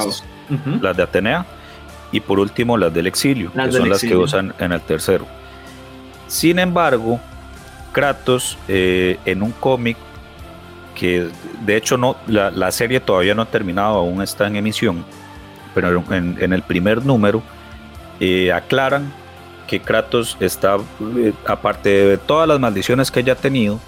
las de Atenea y por último las del exilio, que son las que usan en el tercero. Sin embargo, Kratos eh, en un cómic que de hecho no la, serie todavía no ha terminado, aún está en emisión, pero en, el primer número eh, aclaran que Kratos está, eh, aparte de todas las maldiciones que haya tenido,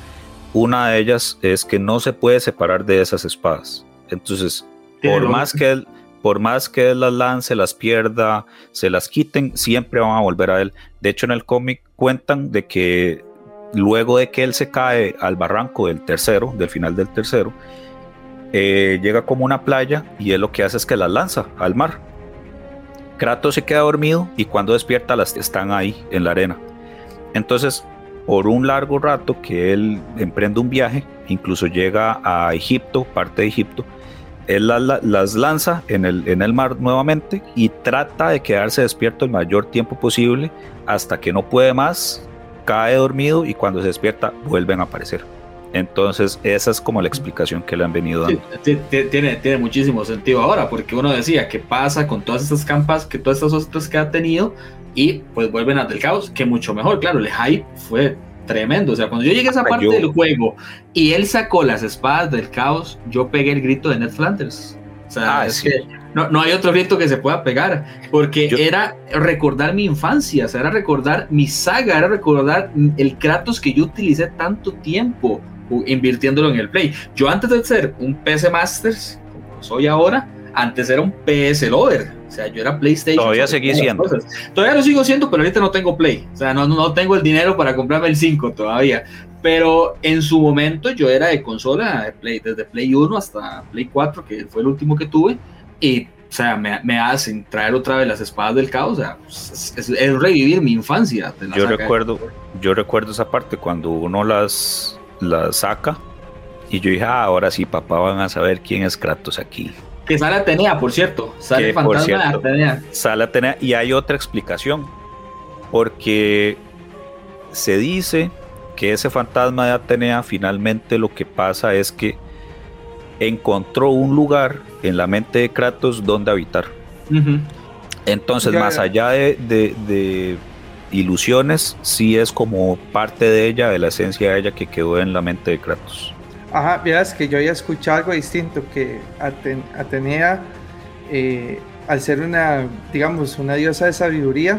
una de ellas es que no se puede separar de esas espadas. Entonces, por más que él, por más que él las lance, las pierda, se las quiten, siempre van a volver a él. De hecho, en el cómic cuentan de que luego de que él se cae al barranco del tercero, del final del tercero, eh, llega como una playa y él lo que hace es que las lanza al mar. Kratos se queda dormido y cuando despierta las están ahí en la arena. Entonces, por un largo rato que él emprende un viaje, incluso llega a Egipto, parte de Egipto, él las, lanza en el, en el mar nuevamente y trata de quedarse despierto el mayor tiempo posible hasta que no puede más cae dormido y cuando se despierta vuelven a aparecer. Entonces, esa es como la explicación que le han venido dando. tiene, tiene muchísimo sentido ahora, porque uno decía que pasa con todas estas campas, que todas estas otras que ha tenido, y pues vuelven a del caos, que mucho mejor. Claro, el hype fue tremendo. O sea, cuando yo llegué a esa parte del juego y él sacó las espadas del caos, yo pegué el grito de Ned Flanders. O sea, ah, es que no, no, hay otro grito que se pueda pegar, porque era recordar mi infancia, o sea, era recordar mi saga, era recordar el Kratos que yo utilicé tanto tiempo invirtiéndolo en el Play. Yo antes de ser un PC Masters, como soy ahora, antes era un PS Lover. O sea, yo era PlayStation. Todavía seguí siendo. Todavía lo sigo siendo, pero ahorita no tengo Play. O sea, no, no tengo el dinero para comprarme el 5 todavía. Pero en su momento yo era de consola, Play, desde Play 1 hasta Play 4, que fue el último que tuve y, o sea, me, hacen traer otra vez las espadas del caos, o sea, pues, es, revivir mi infancia. yo recuerdo, yo recuerdo esa parte cuando uno las, las saca y yo dije, ah, ahora sí, papá, van a saber quién es Kratos aquí. Que sale Atenea, por cierto. Sale Fantasma de Atenea. Sale Atenea y hay otra explicación. Porque se dice que ese fantasma de Atenea finalmente lo que pasa es que encontró un lugar en la mente de Kratos donde habitar. Entonces, más allá de, ilusiones, sí es como parte de ella, de la esencia de ella que quedó en la mente de Kratos. Ajá, miras que yo había escuchado algo distinto, que Atenea, eh, al ser una, digamos, una diosa de sabiduría,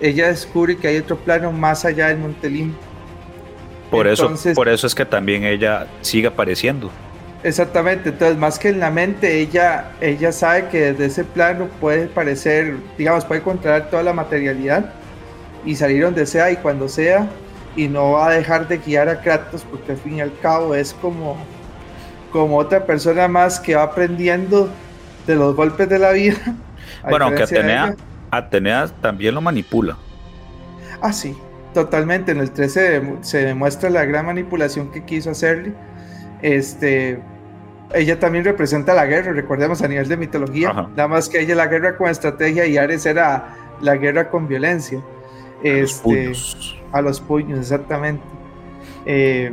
ella descubre que hay otro plano más allá del Montelín. Por, eso, por eso es que también ella sigue apareciendo. Exactamente, entonces más que en la mente, ella, ella sabe que desde ese plano puede parecer, digamos, puede controlar toda la materialidad y salir donde sea y cuando sea y no va a dejar de guiar a Kratos porque al fin y al cabo es como, como otra persona más que va aprendiendo de los golpes de la vida. <laughs> Bueno, aunque Atenea, Atenea también lo manipula. Ah, sí, totalmente. En el 13 se demuestra la gran manipulación que quiso hacerle. Este, ella también representa la guerra, recordemos a nivel de mitología, nada más que ella la guerra con estrategia y Ares era la guerra con violencia. A este, los puños. A los puños, exactamente. Eh,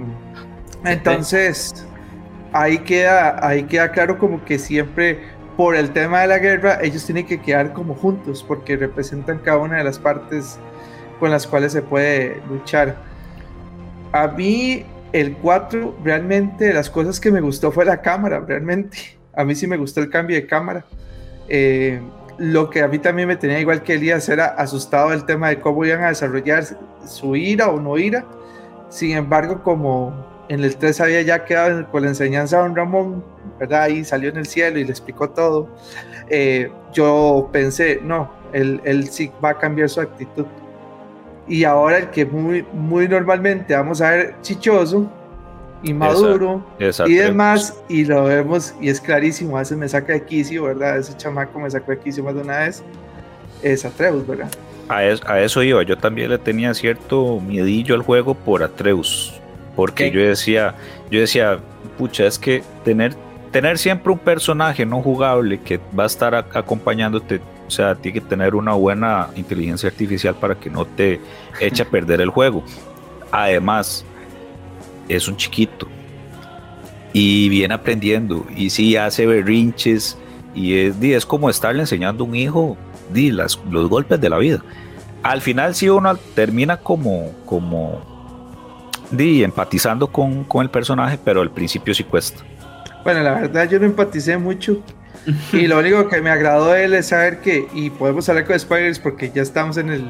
entonces, ahí queda, ahí queda claro como que siempre por el tema de la guerra, ellos tienen que quedar como juntos, porque representan cada una de las partes con las cuales se puede luchar. A mí el 4, realmente las cosas que me gustó fue la cámara, realmente. A mí sí me gustó el cambio de cámara. Eh, lo que a mí también me tenía igual que Elías era asustado del tema de cómo iban a desarrollar su ira o no ira. Sin embargo, como en el 3 había ya quedado con la enseñanza de Don Ramón, ¿verdad? Ahí salió en el cielo y le explicó todo. Eh, yo pensé, no, él, él sí va a cambiar su actitud y ahora el que muy, muy normalmente vamos a ver chichoso, inmaduro y demás, y lo vemos y es clarísimo, a veces me saca de quicio, ¿verdad? Ese chamaco me sacó de quicio más de una vez, es Atreus, ¿verdad? A eso, a eso iba, yo también le tenía cierto miedillo al juego por Atreus, Porque yo decía, yo decía, pucha, es que tener, tener siempre un personaje no jugable que va a estar acompañándote, o sea, tiene que tener una buena inteligencia artificial para que no te eche a perder el juego. Además, es un chiquito y viene aprendiendo y sí hace berrinches y es, es como estarle enseñando a un hijo di, las, los golpes de la vida. Al final sí uno termina como, como di, empatizando con, con el personaje, pero al principio sí cuesta. Bueno, la verdad yo no empaticé mucho. y lo único que me agradó de él es saber que, y podemos hablar con spoilers porque ya estamos en el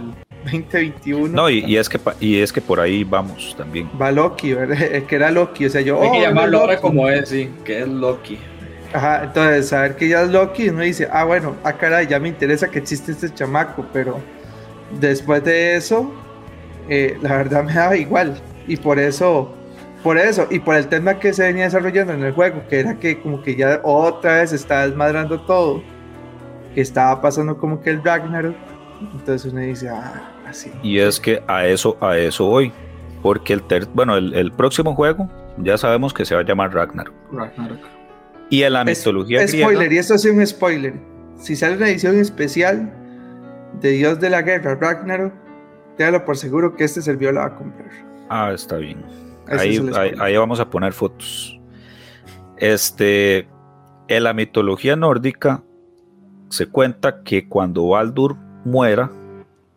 2021. No, y, es que y es que por ahí vamos también. Va Loki, ¿verdad? <laughs> Que era Loki, o sea, yo. Hay que oh, llamarlo ahora como es, sí, que es Loki. Ajá, entonces saber que ya es Loki, uno dice, ah, bueno, ah, caray, ya me interesa que existe este chamaco, pero después de eso, eh, la verdad me daba igual. Y por eso, por eso, y por el tema que se venía desarrollando en el juego, que era que como que ya otra vez estaba desmadrando todo, que estaba pasando como que el Ragnarok, entonces uno dice, ah, Y es que a eso, a eso voy, porque el bueno, el, próximo juego ya sabemos que se va a llamar Ragnarok. Ragnarok. Y en la mitología Spoiler, y esto es un spoiler. Si sale una edición especial de Dios de la Guerra, Ragnarok, téngalo por seguro que este servidor la va a comprar. Ah, está bien. Ahí, ahí, vamos a poner fotos. Este, en la mitología nórdica se cuenta que cuando Baldur muera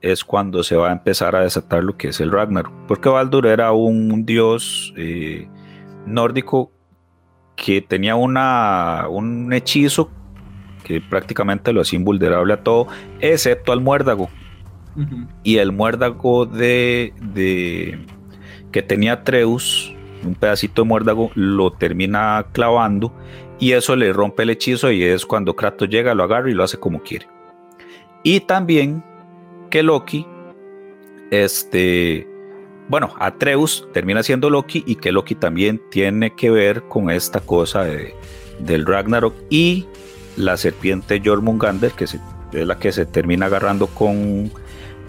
es cuando se va a empezar a desatar lo que es el Ragnarok, porque Baldur era un dios eh, nórdico que tenía una, un hechizo que prácticamente lo hacía invulnerable a todo, excepto al muérdago. Y el muérdago de, de, que tenía Treus, un pedacito de muérdago, lo termina clavando y eso le rompe el hechizo y es cuando Kratos llega, lo agarra y lo hace como quiere. Y también que Loki, este, bueno, Atreus termina siendo Loki y que Loki también tiene que ver con esta cosa de, del Ragnarok y la serpiente Jormungander, que es la que se termina agarrando con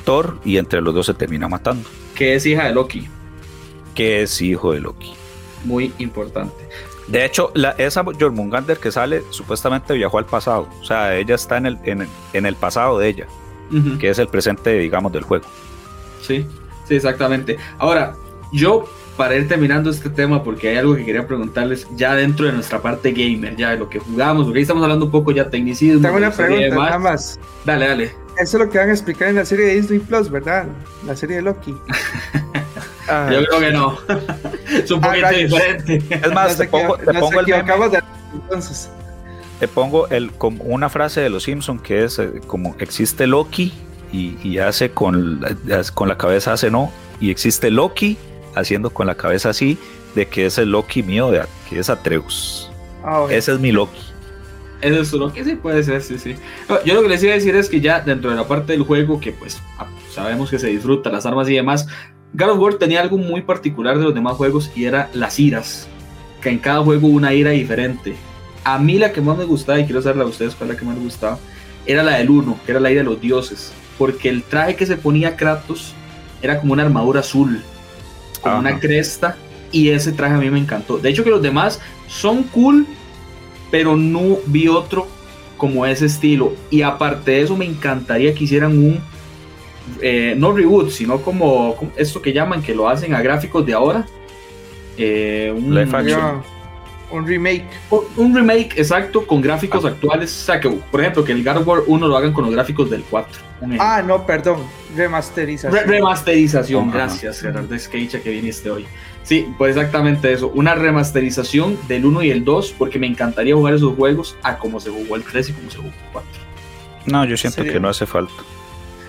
Thor y entre los dos se termina matando. Que es hija de Loki. Que es hijo de Loki. Muy importante. De hecho, la, esa Jormungander que sale supuestamente viajó al pasado. O sea, ella está en el, en, el pasado de ella, que es el presente, digamos, del juego. Sí, Sí, exactamente. Ahora, yo para ir terminando este tema, porque hay algo que quería preguntarles ya dentro de nuestra parte gamer, ya de lo que jugamos, porque ahí estamos hablando un poco ya tecnicismo. Tengo una pregunta nada más. Dale, dale. Eso es lo que van a explicar en la serie de Disney Plus, ¿verdad? La serie de Loki. <laughs> Ah. Yo creo que no. <laughs> es un ah, poquito diferente. Es más, te pongo, te pongo el de... entonces. Te pongo el, como una frase de los Simpsons que es eh, como existe Loki y, hace con, con la cabeza hace no, y existe Loki haciendo con la cabeza así, de que es el Loki mío, de, que es Atreus. Ah, Ese es mi Loki. Ese es su Loki, sí puede ser, sí, sí. Yo lo que les iba a decir es que ya dentro de la parte del juego, que pues sabemos que se disfruta, las armas y demás, God of War tenía algo muy particular de los demás juegos y era las iras. Que en cada juego una ira diferente. A mí la que más me gustaba, y quiero saberla a ustedes cuál es la que más me gustaba, era la del 1, que era la ira de los dioses porque el traje que se ponía Kratos era como una armadura azul, con una cresta, y ese traje a mí me encantó. De hecho que los demás son cool, pero no vi otro como ese estilo. Y aparte de eso me encantaría que hicieran un, eh, no reboot, sino como, esto que llaman, que lo hacen a gráficos de ahora. Eh, un, un remake. Un, remake, exacto, con gráficos ah. actuales. O sea, que, por ejemplo, que el God of War 1 lo hagan con los gráficos del 4. Ah, no, perdón. Remasterización. remasterización, gracias, Gerardo Esqueicha, que viniste hoy. Sí, pues exactamente eso. Una remasterización del 1 y el 2, porque me encantaría jugar esos juegos a como se jugó el 3 y como se jugó el 4. No, yo siento que no hace falta.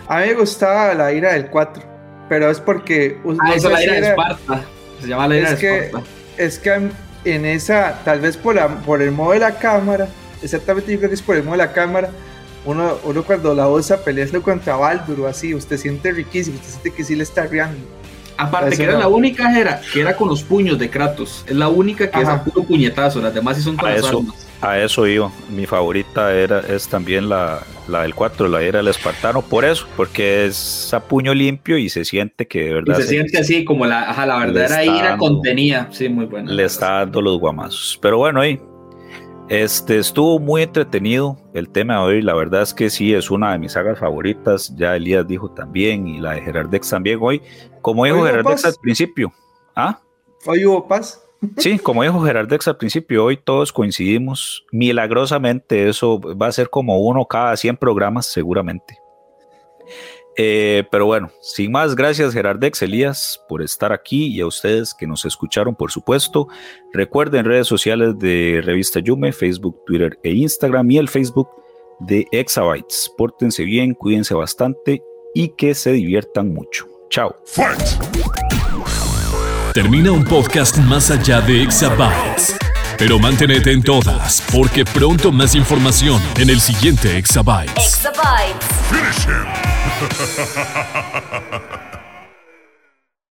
A mí me gustaba la ira del 4, pero es porque. Ah, eso la ira de Esparta. Se llama la ira es de que, Esparta. Es que en esa, tal vez por, la, por el modo de la cámara, exactamente yo creo que es por el modo de la cámara, uno, uno cuando la usa pelearlo contra Baldur o así, usted siente riquísimo, usted siente que sí le está riendo. Aparte que era la única era que era con los puños de Kratos. Es la única que es a puro puñetazo. Las demás sí son con a las eso, armas. A eso iba. Mi favorita era, es también la, la del 4, la era del espartano. Por eso, porque es a puño limpio y se siente que de verdad. Y se, siente así como la, ajá, la verdadera ira contenía. Sí, muy buena. Le está dando los guamazos. Pero bueno, ahí. Este estuvo muy entretenido el tema de hoy. La verdad es que sí, es una de mis sagas favoritas. Ya Elías dijo también, y la de Gerardex también hoy. Como dijo Gerardex al principio. ¿Ah? Hoy hubo paz. Sí, como dijo Gerardex al principio, hoy todos coincidimos. Milagrosamente, eso va a ser como uno cada 100 programas, seguramente. Eh, pero bueno, sin más, gracias Gerardex Elías por estar aquí y a ustedes que nos escucharon, por supuesto. Recuerden redes sociales de Revista Yume, Facebook, Twitter e Instagram y el Facebook de Exabytes. Pórtense bien, cuídense bastante y que se diviertan mucho. Chao. Termina un podcast más allá de Exabytes. Pero manténete en todas, porque pronto más información en el siguiente Exabytes. Exabytes. <laughs>